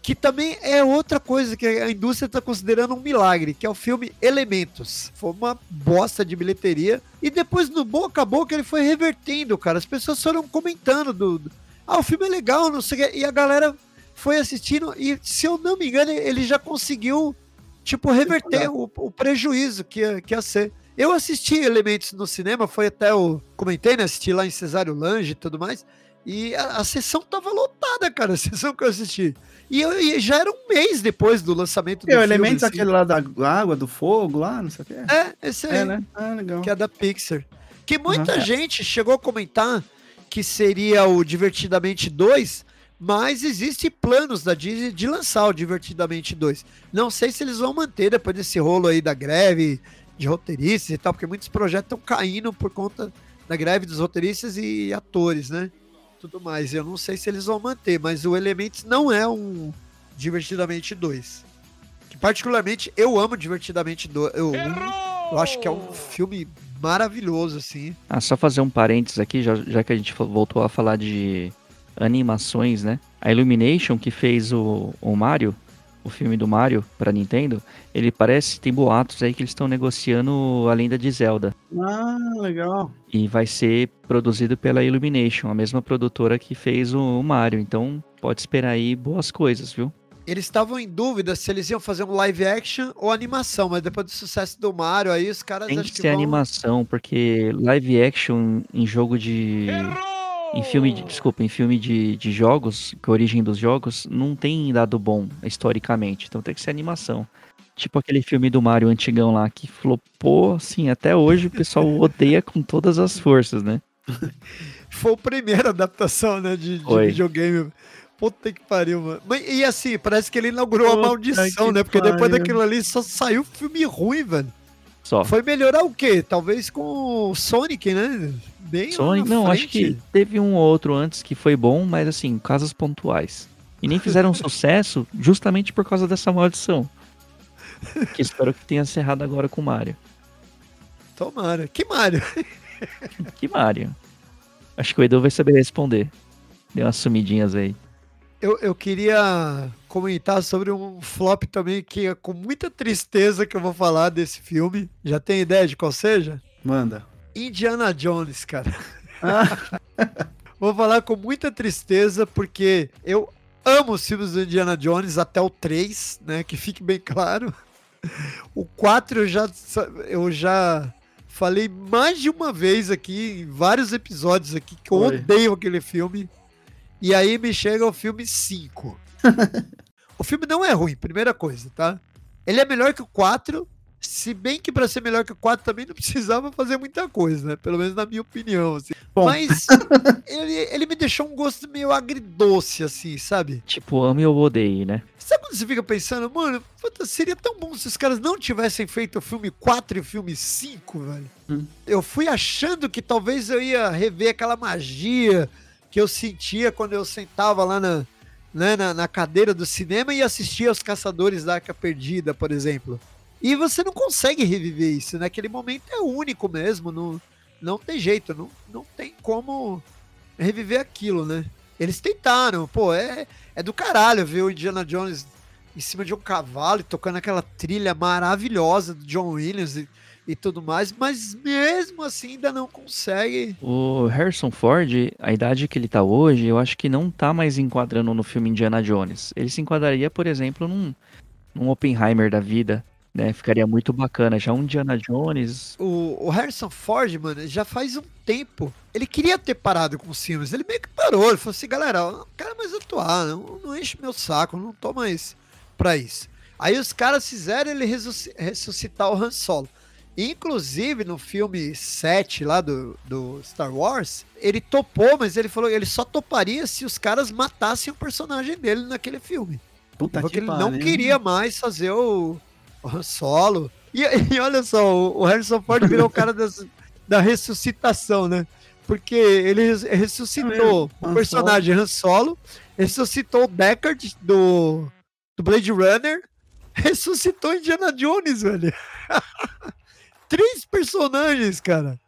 Que também é outra coisa que a indústria está considerando um milagre, que é o filme Elementos. Foi uma bosta de bilheteria. E depois, no boca a boca, ele foi revertendo, cara. As pessoas foram comentando do. do- Ah, o filme é legal, não sei o quê. E a galera foi assistindo. E, se eu não me engano, ele já conseguiu, tipo, reverter o, o prejuízo que ia, que ia ser. Eu assisti Elementos no cinema, foi até o. Comentei, né? Assisti lá em Cesário Lange e tudo mais. E a, a sessão tava lotada, cara, a sessão que eu assisti. E, eu, e já era um mês depois do lançamento do o filme. elementos assim. aquele lá da água, do fogo lá, não sei o que. É, esse aí, É, né? Ah, legal. que é da Pixar. Que muita Aham. gente chegou a comentar que seria o Divertidamente 2, mas existe planos da Disney de lançar o Divertidamente 2. Não sei se eles vão manter depois desse rolo aí da greve de roteiristas e tal, porque muitos projetos estão caindo por conta da greve dos roteiristas e atores, né? Tudo mais. Eu não sei se eles vão manter, mas o Elementos não é um Divertidamente 2. Que particularmente eu amo Divertidamente 2. Eu, eu acho que é um filme maravilhoso, assim. Ah, só fazer um parênteses aqui, já, já que a gente voltou a falar de animações, né? A Illumination, que fez o, o Mario, o filme do Mario pra Nintendo, ele parece, tem boatos aí que eles estão negociando a lenda de Zelda. Ah, legal. E vai ser produzido pela Illumination, a mesma produtora que fez o, o Mario. Então pode esperar aí boas coisas, viu? Eles estavam em dúvida se eles iam fazer um live action ou animação, mas depois do sucesso do Mario, aí os caras Tem acho que que ser vão... animação, porque live action em jogo de. Em filme de. Desculpa, em filme de, de jogos, que a origem dos jogos, não tem dado bom historicamente. Então tem que ser animação. Tipo aquele filme do Mario antigão lá, que flopou, assim, até hoje o pessoal odeia com todas as forças, né? Foi a primeira adaptação, né, de, de videogame. Puta que pariu, mano. E assim, parece que ele inaugurou a Puta maldição, que né? Porque depois pariu. daquilo ali só saiu filme ruim, velho. Só. Foi melhorar o quê? Talvez com o Sonic, né? Bem Sonic, não, acho frente. que teve um ou outro antes que foi bom, mas assim, casos pontuais. E nem fizeram sucesso justamente por causa dessa maldição. Que espero que tenha encerrado agora com o Mario. Tomara. Que Mario? Que Mario? Acho que o Edu vai saber responder. Deu umas sumidinhas aí. Eu, eu queria comentar sobre um flop também que é com muita tristeza que eu vou falar desse filme. Já tem ideia de qual seja? Manda. Indiana Jones, cara. Ah, Vou falar com muita tristeza porque eu amo os filmes do Indiana Jones até o 3, né? Que fique bem claro. O 4 eu já, eu já falei mais de uma vez aqui, em vários episódios aqui, que eu Oi. odeio aquele filme. E aí me chega o filme 5. o filme não é ruim, primeira coisa, tá? Ele é melhor que o 4, se bem que pra ser melhor que o 4 também não precisava fazer muita coisa, né? Pelo menos na minha opinião, assim. Bom. Mas ele, ele me deixou um gosto meio agridoce, assim, sabe? Tipo, ame ou odeie, né? Sabe quando você fica pensando, mano, puta, seria tão bom se os caras não tivessem feito o filme 4 e o filme 5, velho? Hum. Eu fui achando que talvez eu ia rever aquela magia que eu sentia quando eu sentava lá na, né, na, na cadeira do cinema e assistia Os Caçadores da Arca Perdida, por exemplo. E você não consegue reviver isso, né? Momento é único mesmo, não, não tem jeito, não, não tem como reviver aquilo, né? Eles tentaram, pô, é, é do caralho ver o Indiana Jones em cima de um cavalo tocando aquela trilha maravilhosa do John Williams e, e tudo mais, mas mesmo assim ainda não consegue. O Harrison Ford, a idade que ele tá hoje, eu acho que não tá mais enquadrando no filme Indiana Jones. Ele se enquadraria, por exemplo, num, num Oppenheimer da vida, né? Ficaria muito bacana. Já um Indiana Jones. O, o Harrison Ford, mano, já faz um tempo. Ele queria ter parado com os filmes. Ele meio que parou. Ele falou assim, galera, eu não quero mais atuar, não, não enche meu saco, não tô mais pra isso. Aí os caras fizeram ele ressusci- ressuscitar o Han Solo. Inclusive, no filme 7 lá do, do Star Wars, ele topou, mas ele falou que ele só toparia se os caras matassem o personagem dele naquele filme. Puta Porque que ele não queria mais fazer o, o Han Solo. E, e olha só, o, o Harrison Ford virou o cara das- da ressuscitação, né? Porque ele res- ressuscitou É, o personagem Han Solo, ressuscitou o Deckard do, do Blade Runner, ressuscitou Indiana Jones, velho. Três personagens, cara.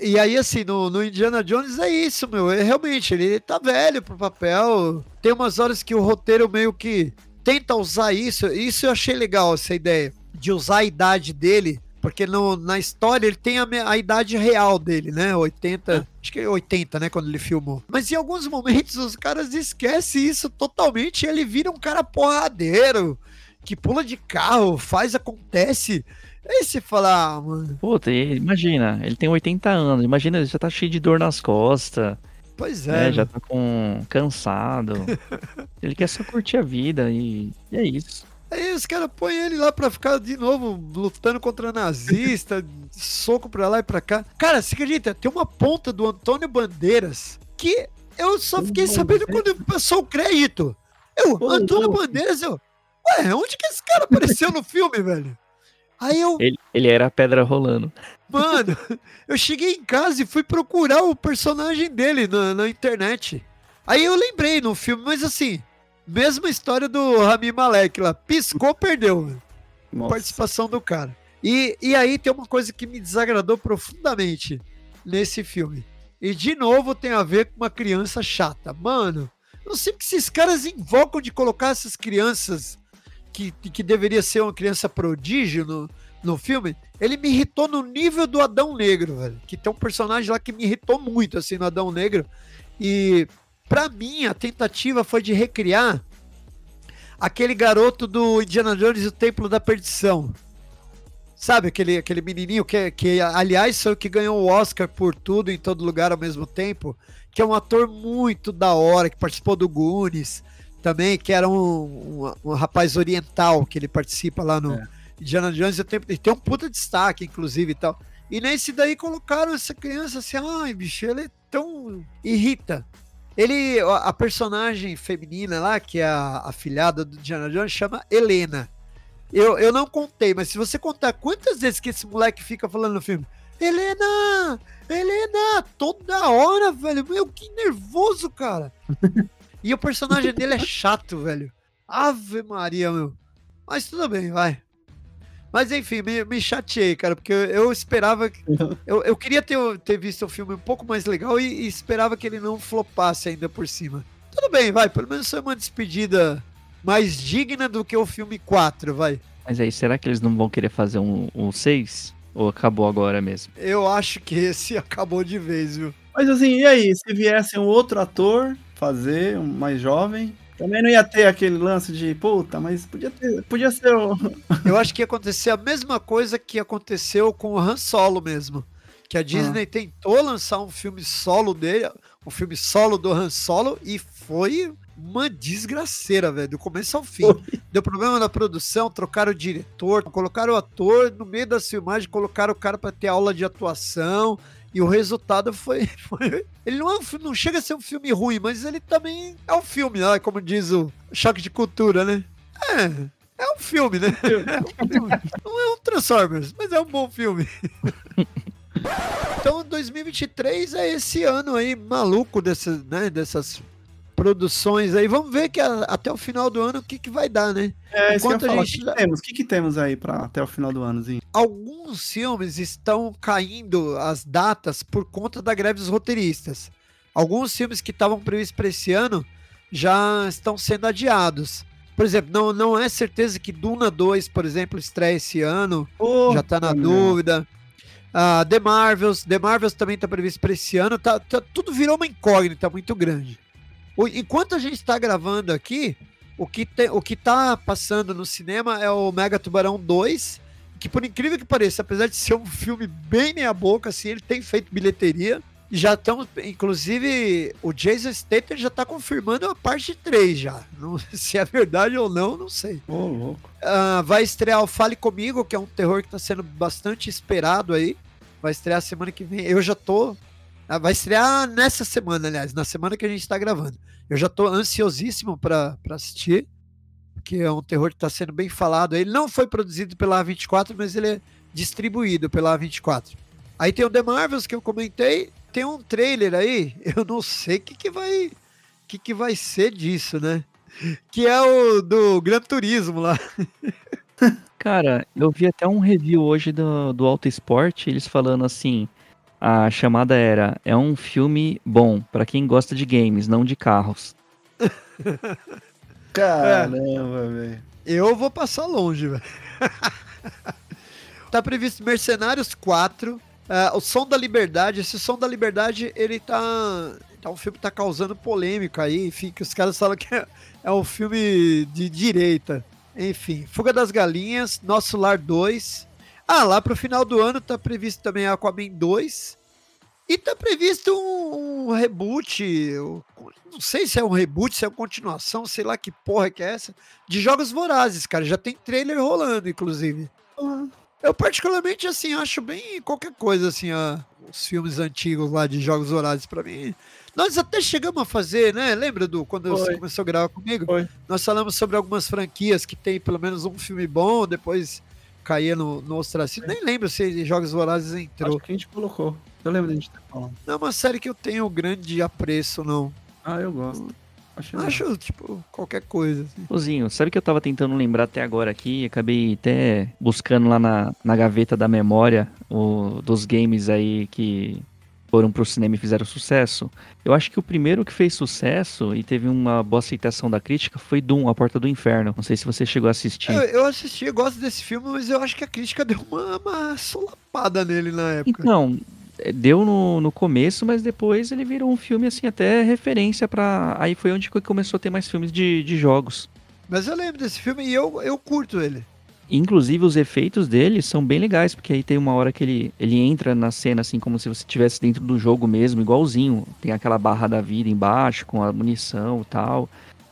E aí, assim, no, no Indiana Jones é isso, meu. É, realmente, ele tá velho pro papel. Tem umas horas que o roteiro meio que tenta usar isso. Isso eu achei legal, essa ideia. De usar a idade dele. Porque no, na história ele tem a, a idade real dele, né? 80. Acho que é 80, né? Quando ele filmou. Mas em alguns momentos os caras esquecem isso totalmente. E ele vira um cara porradeiro. Que pula de carro, faz, acontece. Aí você fala, ah, mano. Tem- imagina, ele tem 80 anos. Imagina, ele já tá cheio de dor nas costas. Pois É, é. já tá com cansado. ele quer só curtir a vida e, e é isso. Aí os caras põem ele lá pra ficar de novo lutando contra nazista, soco pra lá e pra cá. Cara, você acredita? Tem uma ponta do Antônio Bandeiras que eu só fiquei sabendo quando passou o crédito. Eu, Antônio. Bandeiras, eu. Ué, onde que esse cara apareceu no filme, velho? Aí eu, Ele, ele era a pedra rolando. mano, eu cheguei em casa e fui procurar o personagem dele na, na internet. Aí eu lembrei no filme, mas assim, mesma história do Rami Malek lá. Piscou, perdeu, Nossa. participação do cara. E, e aí tem uma coisa que me desagradou profundamente nesse filme. E de novo tem a ver com uma criança chata. Mano, não sei porque esses caras invocam de colocar essas crianças que, que deveria ser uma criança prodígio no, no filme. Ele me irritou no nível do Adão Negro, velho. Que tem um personagem lá que me irritou muito, assim, no Adão Negro. E pra mim, a tentativa foi de recriar aquele garoto do Indiana Jones e o Templo da Perdição. Sabe, aquele, aquele menininho que, que, aliás, foi o que ganhou o Oscar por tudo em todo lugar ao mesmo tempo, que é um ator muito da hora, que participou do Goonies também, que era um, um, um rapaz oriental, que ele participa lá no É. Indiana Jones e o Templo. E tem um puta destaque, inclusive, e tal. E nesse daí colocaram essa criança assim, ai, bicho, ele é tão... irrita. Ele, a a personagem feminina lá, que é a afilhada do Indiana Jones, chama Helena. Eu, eu não contei, mas se você contar quantas vezes que esse moleque fica falando no filme, Helena! Helena! Toda hora, velho! Meu, que nervoso, cara! e o personagem dele é chato, velho. Ave Maria, meu. Mas tudo bem, vai. Mas enfim, me, me chateei, cara, porque eu, eu esperava. que- Eu, eu queria ter, ter visto o filme um pouco mais legal e, e esperava que ele não flopasse ainda por cima. Tudo bem, vai. Pelo menos foi uma despedida mais digna do que o filme 4, vai. Mas aí, será que eles não vão querer fazer um, um 6? Ou acabou agora mesmo? Eu acho que esse acabou de vez, viu? Mas assim, e aí? Se viesse um outro ator fazer, um mais jovem, Também não ia ter aquele lance de puta, mas podia ter, podia ser o. Eu acho que ia acontecer a mesma coisa que aconteceu com o Han Solo mesmo. Que a Disney ah. tentou lançar um filme solo dele, um filme solo do Han Solo, e foi uma desgraceira, velho, do começo ao fim. Deu problema na produção, trocaram o diretor, colocaram o ator no meio da filmagem, colocaram o cara para ter aula de atuação. E o resultado foi. foi ele não, é um, não chega a ser um filme ruim, mas ele também é um filme, né? como diz o Choque de Cultura, né? É, é um filme, né? É um filme. Não é um Transformers, mas é um bom filme. Então 2023 é esse ano aí maluco dessas, né, dessas produções aí. Vamos ver que a, até o final do ano o que, que vai dar, né? É, Enquanto a gente... o que, que, temos? O que, que temos aí para até o final do ano? Alguns filmes estão caindo as datas por conta da greve dos roteiristas. Alguns filmes que estavam previstos para esse ano já estão sendo adiados. Por exemplo, não, não é certeza que Duna 2, por exemplo, estreia esse ano. Oh, já está na dúvida. Uh, The Marvels, The Marvels também está previsto para esse ano. Tá, tá, tudo virou uma incógnita muito grande. Enquanto a gente está gravando aqui, o que, te, o que tá passando no cinema é o Mega Tubarão 2, que por incrível que pareça, apesar de ser um filme bem meia boca, assim, ele tem feito bilheteria. Já estão, inclusive, o Jason Statham já está confirmando a parte 3 já. Não, se é verdade ou não, não sei. Oh, louco. Uh, vai estrear o Fale Comigo, que é um terror que está sendo bastante esperado aí. Vai estrear semana que vem. Eu já tô vai estrear nessa semana, aliás, na semana que a gente está gravando. Eu já estou ansiosíssimo para assistir, que é um terror que está sendo bem falado. Ele não foi produzido pela A24, mas ele é distribuído pela A24. Aí tem o The Marvels que eu comentei, tem um trailer aí, eu não sei o que, que vai que, que vai ser disso, né? Que é o do Gran Turismo lá. Cara, eu vi até um review hoje do, do Auto Esporte, eles falando assim, a chamada era: é um filme bom para quem gosta de games, não de carros. Caramba, velho. Eu vou passar longe, velho. tá previsto Mercenários 4. Uh, é, o Som da Liberdade, esse Som da Liberdade, ele tá. Tá um filme que tá causando polêmica aí, enfim, que os caras falam que é, é um filme de direita. Enfim, Fuga das Galinhas, Nosso Lar 2, ah, lá pro final do ano tá previsto também Aquaman 2. E tá previsto um, um reboot. Não sei se é um reboot, se é uma continuação, sei lá que porra que é essa. De Jogos Vorazes, cara. Já tem trailer rolando, inclusive. Eu, particularmente, assim, acho bem qualquer coisa, assim, ó, os filmes antigos lá de Jogos Vorazes, para mim. Nós até chegamos a fazer, né? Lembra do quando Foi. você começou a gravar comigo? Foi. Nós falamos sobre algumas franquias que tem pelo menos um filme bom, depois caía no, no ostracismo. Nem lembro se Jogos Vorazes entrou. Acho que a gente colocou. Eu lembro da gente ter falado. Não é uma série que eu tenho grande apreço, não. Ah, eu gosto. Acho, Acho tipo, qualquer coisa. Assim. Ozinho, sabe que eu tava tentando lembrar até agora aqui? Acabei até buscando lá na, na gaveta da memória o, dos games aí que foram pro cinema e fizeram sucesso. Eu acho que o primeiro que fez sucesso e teve uma boa aceitação da crítica foi Doom, A Porta do Inferno. Não sei se você chegou a assistir. Eu, eu assisti, eu gosto desse filme, mas eu acho que a crítica deu uma, uma solapada nele na época. Então, é, deu no, no começo, mas depois ele virou um filme assim, até referência para Aí foi onde começou a ter mais filmes de, de jogos. Mas eu lembro desse filme e eu, eu curto ele. Inclusive, os efeitos dele são bem legais, porque aí tem uma hora que ele, ele entra na cena, assim, como se você estivesse dentro do jogo mesmo, igualzinho. Tem aquela barra da vida embaixo, com a munição e tal.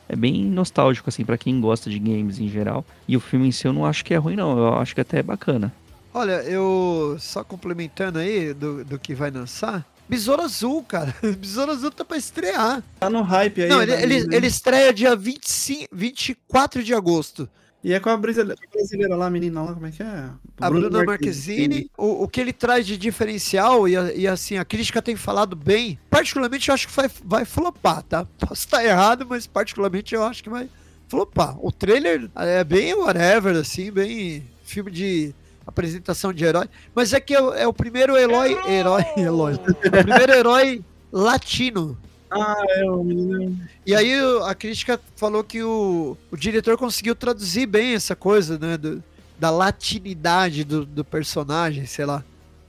É bem nostálgico, assim, para quem gosta de games em geral. E o filme em si eu não acho que é ruim, não. Eu acho que até é bacana. Olha, eu só complementando aí do, do que vai lançar. Besouro Azul, cara. Besouro Azul tá pra estrear. Tá no hype aí. Não, ele, né? ele, ele estreia dia 25, 24 de agosto. E é com a brasileira, brasileira lá, a menina lá, como é que é? A Bruna Marquezine. O, o que ele traz de diferencial, e, e assim, a crítica tem falado bem, particularmente eu acho que vai, vai flopar, tá? Posso estar errado, mas particularmente eu acho que vai flopar. O trailer é bem whatever, assim, bem filme de apresentação de herói. Mas é que é, é o primeiro herói. Herói. Herói. É o primeiro herói latino ah, é o menino. E aí a crítica falou que o, o diretor conseguiu traduzir bem essa coisa, né? Do, da latinidade do, do personagem, sei lá.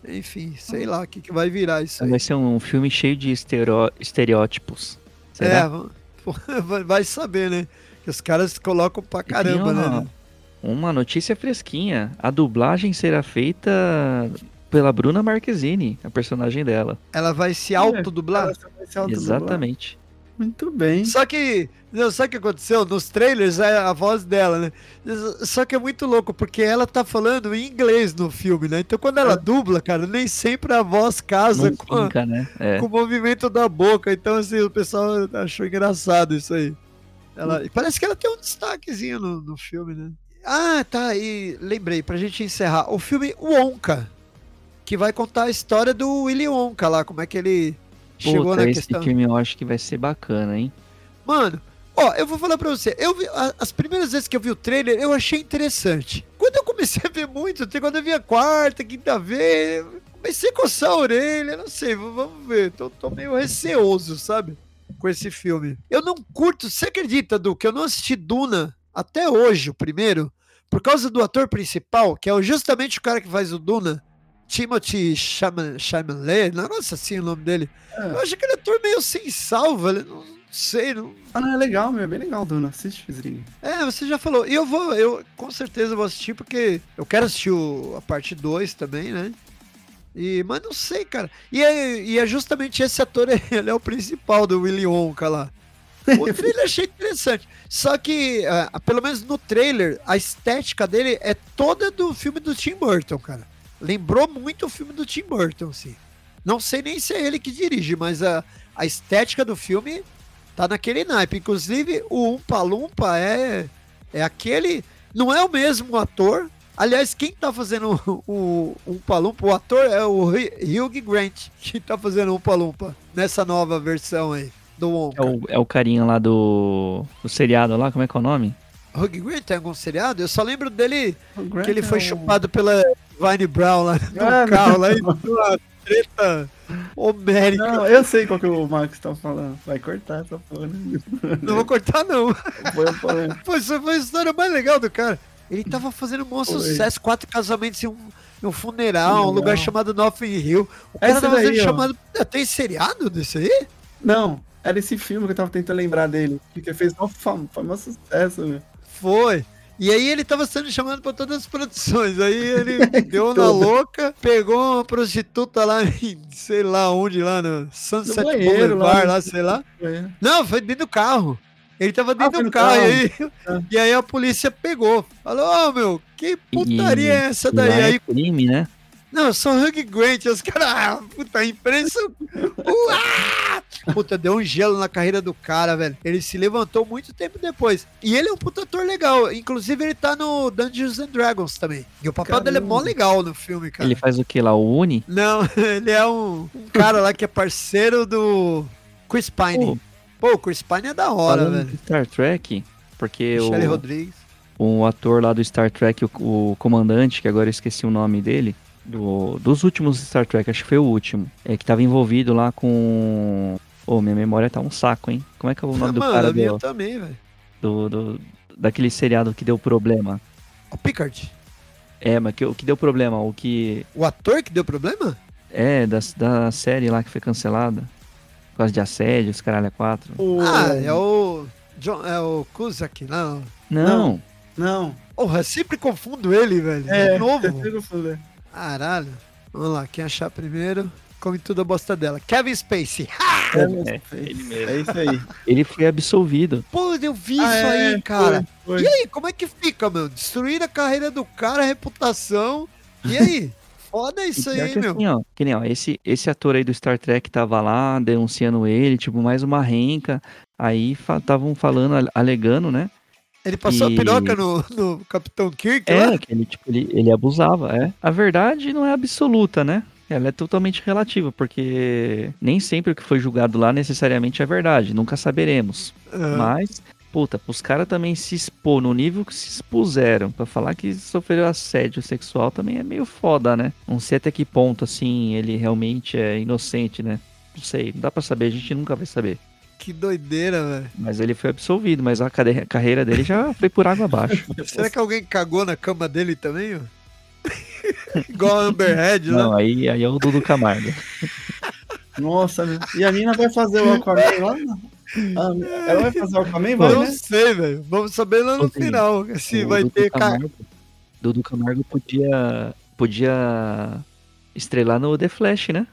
Enfim, sei lá o que, que vai virar isso aí. Vai ser um filme cheio de estereó estereótipos. Será? É, Vai- saber, né? Que os caras colocam pra caramba, né? uma, uma notícia fresquinha. A dublagem será feita pela Bruna Marquezine, a personagem dela. Ela vai se autodublar. Ela vai se autodublar. Exatamente. Muito bem. Só que, não, sabe o que aconteceu? Nos trailers é a voz dela, né? Só que é muito louco, porque ela tá falando em inglês no filme, né? Então quando ela dubla, cara, nem sempre a voz casa Não com, a- né? É. com o movimento da boca. Então, assim, o pessoal achou engraçado isso aí. Ela, e parece que ela tem um destaquezinho no, no filme, né? Ah, tá. E lembrei, pra gente encerrar, o filme Wonka, que vai contar a história do Willy Wonka lá, como é que ele chegou Puta, na esse questão. filme eu acho que vai ser bacana, hein? Mano, ó, eu vou falar pra você. Eu vi, a- as primeiras vezes que eu vi o trailer, eu achei interessante. Quando eu comecei a ver muito, até quando eu vi a quarta, quinta vez, comecei a coçar a orelha, não sei, vamos ver. Tô, tô meio receoso, sabe? Com esse filme. Eu não curto, você acredita, Du, que eu não assisti Duna até hoje, o primeiro, por causa do ator principal, que é justamente o cara que faz o Duna. Timothy Chalamet, Chalamet, negócio assim o nome dele. É. Eu acho aquele ator meio sem salva, ele não sei, não, Ah, não, é legal, meu. É bem legal, Duna. Assiste, Fizrinho. É, você já falou. E eu vou, eu com certeza vou assistir, porque eu quero assistir o- a parte 2 também, né? E, mas não sei, cara. E é, e é justamente esse ator, ele é o principal do Willy Wonka lá. O trailer eu achei interessante. Só que, ah, pelo menos no trailer, a estética dele é toda do filme do Tim Burton, cara. Lembrou muito o filme do Tim Burton, assim. Não sei nem se é ele que dirige, mas a, a estética do filme tá naquele naipe. Inclusive, o Umpa Lumpa é, é aquele. Não é o mesmo ator. Aliás, quem tá fazendo o, o Umpa Lumpa, o ator é o Hu- Hugh Grant, que tá fazendo o Umpa Lumpa nessa nova versão aí do É Wonka. o, é o carinha lá do, do seriado lá, como é que é o nome? Hugh Grant tem algum seriado? Eu só lembro dele que ele foi é um- chupado pela Vine Brown lá no Ah, carro, lá e deu uma treta homérica. Não, eu sei qual que o Max tá falando. Vai cortar essa porra. né? Não vou cortar, não. Foi foi a história mais legal do cara. Ele tava fazendo um bom sucesso, quatro casamentos em um, em um funeral, um lugar chamado Notting Hill. O cara Essa tava daí, sendo ó. chamado. Ah, Tem seriado desse aí? Não, era esse filme que eu tava tentando lembrar dele. Que fez um fam famoso sucesso, meu. Foi. E aí ele tava sendo chamado pra todas as produções. Aí ele deu na louca, pegou uma prostituta lá em sei lá onde, lá no Sunset No banheiro, lá Boulevard, no- lá, sei lá. É. Não, foi dentro do carro. Ele tava dentro foi do carro, carro. E, aí, Ah. e aí a polícia pegou. Falou, ô meu, que putaria é essa E lá daí? é Aí crime, né? Não, eu sou Hugh Grant. Os caras, ah, puta, a imprensa. Uá! Puta, deu um gelo na carreira do cara, velho. Ele se levantou muito tempo depois. E ele é um puta ator legal. Inclusive, ele tá no Dungeons and Dragons também. E o papel dele é mó Caramba. legal no filme, cara. Ele faz o que lá? O Uni? Não, ele é um, um cara lá que é parceiro do Chris Pine. Pô. Pô, o Chris Pine é da hora, Falando velho. Star Trek, porque Michele o, Rodrigues. o ator lá do Star Trek, o, o comandante, que agora eu esqueci o nome dele, do, dos últimos Star Trek, acho que foi o último, é que tava envolvido lá com. Ô, minha memória tá um saco, hein? Como é que é o nome do Mano, cara a minha do, também, velho. do, do- daquele seriado que deu problema? O Pickard. É, mas que, o que deu problema? O que. O ator que deu problema? É, da, da série lá que foi cancelada. Por causa de assédio, os caralho é quatro. O- Ah, é o. John, é o Cusack, não. Não, Não. Porra, eu sempre confundo ele, velho. É, De novo. eu falei. Caralho. Vamos lá, quem achar primeiro, come tudo a bosta dela. Kevin Spacey. É, É, ele mesmo. é isso aí. ele foi absolvido. Pô, eu vi Ah, isso é, aí, cara. foi, E foi. aí, como é que fica, meu? Destruir a carreira do cara, a reputação. E aí? Foda isso E aí, que meu. assim, ó, que nem, ó, esse, esse ator aí do Star Trek tava lá denunciando ele, tipo, mais uma renca. Aí estavam falando, ale- alegando, né? Ele passou e- a piroca no, no Capitão Kirk É, que ele, tipo, ele, ele abusava, é. A verdade não é absoluta, né? Ela é totalmente relativa, porque nem sempre o que foi julgado lá necessariamente é verdade, nunca saberemos. Ah, Mas, puta, os caras também se expor no nível que se expuseram pra falar que sofreu assédio sexual também é meio foda, né? Não sei até que ponto, assim, ele realmente é inocente, né? Não sei, não dá pra saber, a gente nunca vai saber. que doideira, velho. Mas ele foi absolvido, mas a carreira dele já foi por água abaixo. Será que alguém cagou na cama dele também, ó? Igual a Amber Heard lá. Não, aí, aí é o Dudu Camargo. Nossa. E a mina vai fazer o Aquaman lá? Ah, ela vai fazer o Aquaman, Eu vai, não né? sei, velho. Vamos saber lá no Zinho, final se O vai Dudu ter ca... Camargo, Dudu Camargo podia, podia estrelar no The Flash, né?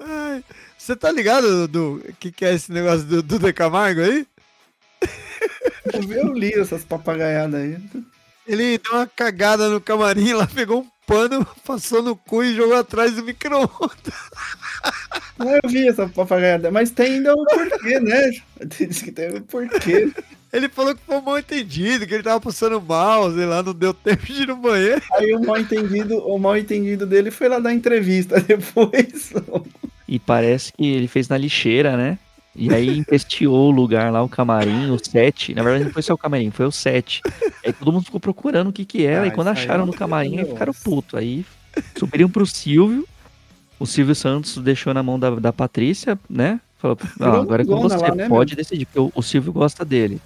Ai, Você tá ligado, Dudu, o que, que é esse negócio do Duda Camargo aí? Eu li essas papagaiadas aí. Ele deu uma cagada no camarim lá, pegou um pano, passou no cu e jogou atrás do micro-ondas. Não, eu vi essa papagaiada, mas tem ainda o porquê, né? Diz que tem o porquê. Ele falou que foi um mal entendido, que ele tava passando mal, sei lá, não deu tempo de ir no banheiro. Aí o mal entendido, o mal entendido dele foi lá dar entrevista depois. E parece que ele fez na lixeira, né? E aí empesteou o lugar lá, o camarim, o set. Na verdade, não foi só o camarim, foi o set. Aí todo mundo ficou procurando o que que era. Ah, e quando acharam é no camarim, aí ficaram putos. Aí subiram pro Silvio. O Silvio Santos deixou na mão da, da Patrícia, né? Falou, "Ah, agora é com você, lá, né, pode decidir. Porque o, o Silvio gosta dele.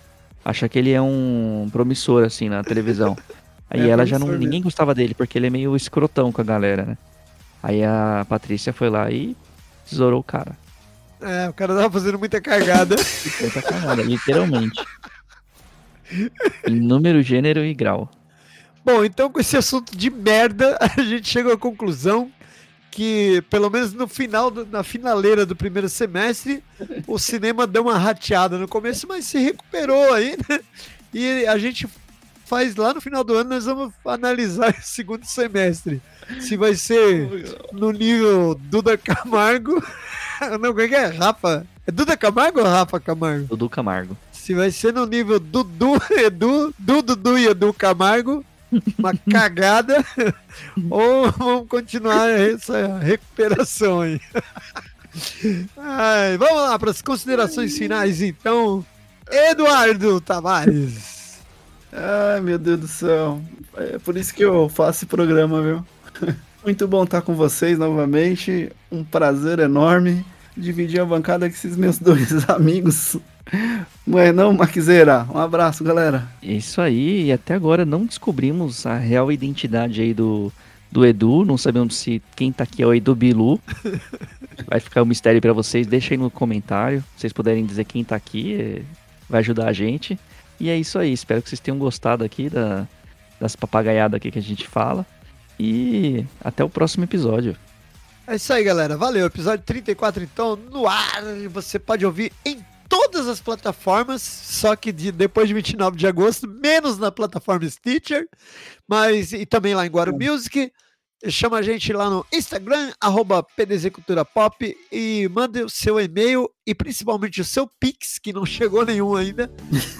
Acha que ele é um promissor, assim, na televisão. Aí É, ela já não. promissor Ninguém gostava dele, porque ele é meio escrotão com a galera, né? Aí a Patrícia foi lá e tesourou o cara. É, o cara tava fazendo muita cagada. Foi sacanagem, literalmente. Em número, gênero e grau. Bom, então com esse assunto de merda, a gente chega à conclusão que, pelo menos no final, do- na finaleira do primeiro semestre, o cinema deu uma rateada no começo, mas se recuperou aí, né? E a gente faz lá no final do ano, nós vamos analisar o segundo semestre. Se vai ser no nível Duda Camargo. Não, é que é? Rafa. É Duda Camargo ou Rafa Camargo? Dudu Camargo. Se vai ser no nível Dudu, Edu, Du, Dudu e Edu Camargo, uma cagada, ou vamos continuar essa recuperação aí. Ai, vamos lá para as considerações finais, então. Eduardo Tavares. Ai, meu Deus do céu. É por isso que eu faço esse programa, viu? Muito bom estar com vocês novamente. Um prazer enorme dividir a bancada com esses meus dois amigos. Mas não, Maquiseira. Um abraço, galera. Isso aí, e até agora não descobrimos a real identidade aí do, do Edu. Não sabemos se quem tá aqui é o Edu Bilu. Vai ficar um mistério pra vocês. Deixa aí no comentário. Se vocês puderem dizer quem tá aqui, é, vai ajudar a gente. E é isso aí. Espero que vocês tenham gostado aqui da, das papagaiadas aqui que a gente fala. E até o próximo episódio. É isso aí, galera. Valeu. Episódio 34, então, no ar. Você pode ouvir em todas as plataformas, só que de, depois de 29 de agosto, menos na plataforma Stitcher, mas e também lá em Guaro Music. Chama a gente lá no Instagram, arroba PDZ Cultura Pop, e mande o seu e-mail e principalmente o seu Pix, que não chegou nenhum ainda,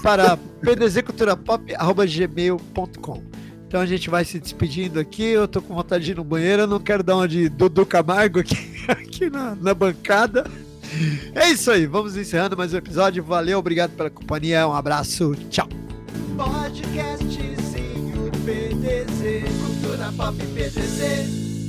para pdzculturapop.gmail.com. Então a gente vai se despedindo aqui. Eu tô com vontade de ir no banheiro. Eu não quero dar uma de Dudu Camargo aqui, aqui na, na bancada. É isso aí. Vamos encerrando mais um episódio. Valeu, obrigado pela companhia. Um abraço. Tchau. Podcastzinho PDZ, Cultura Pop PDZ.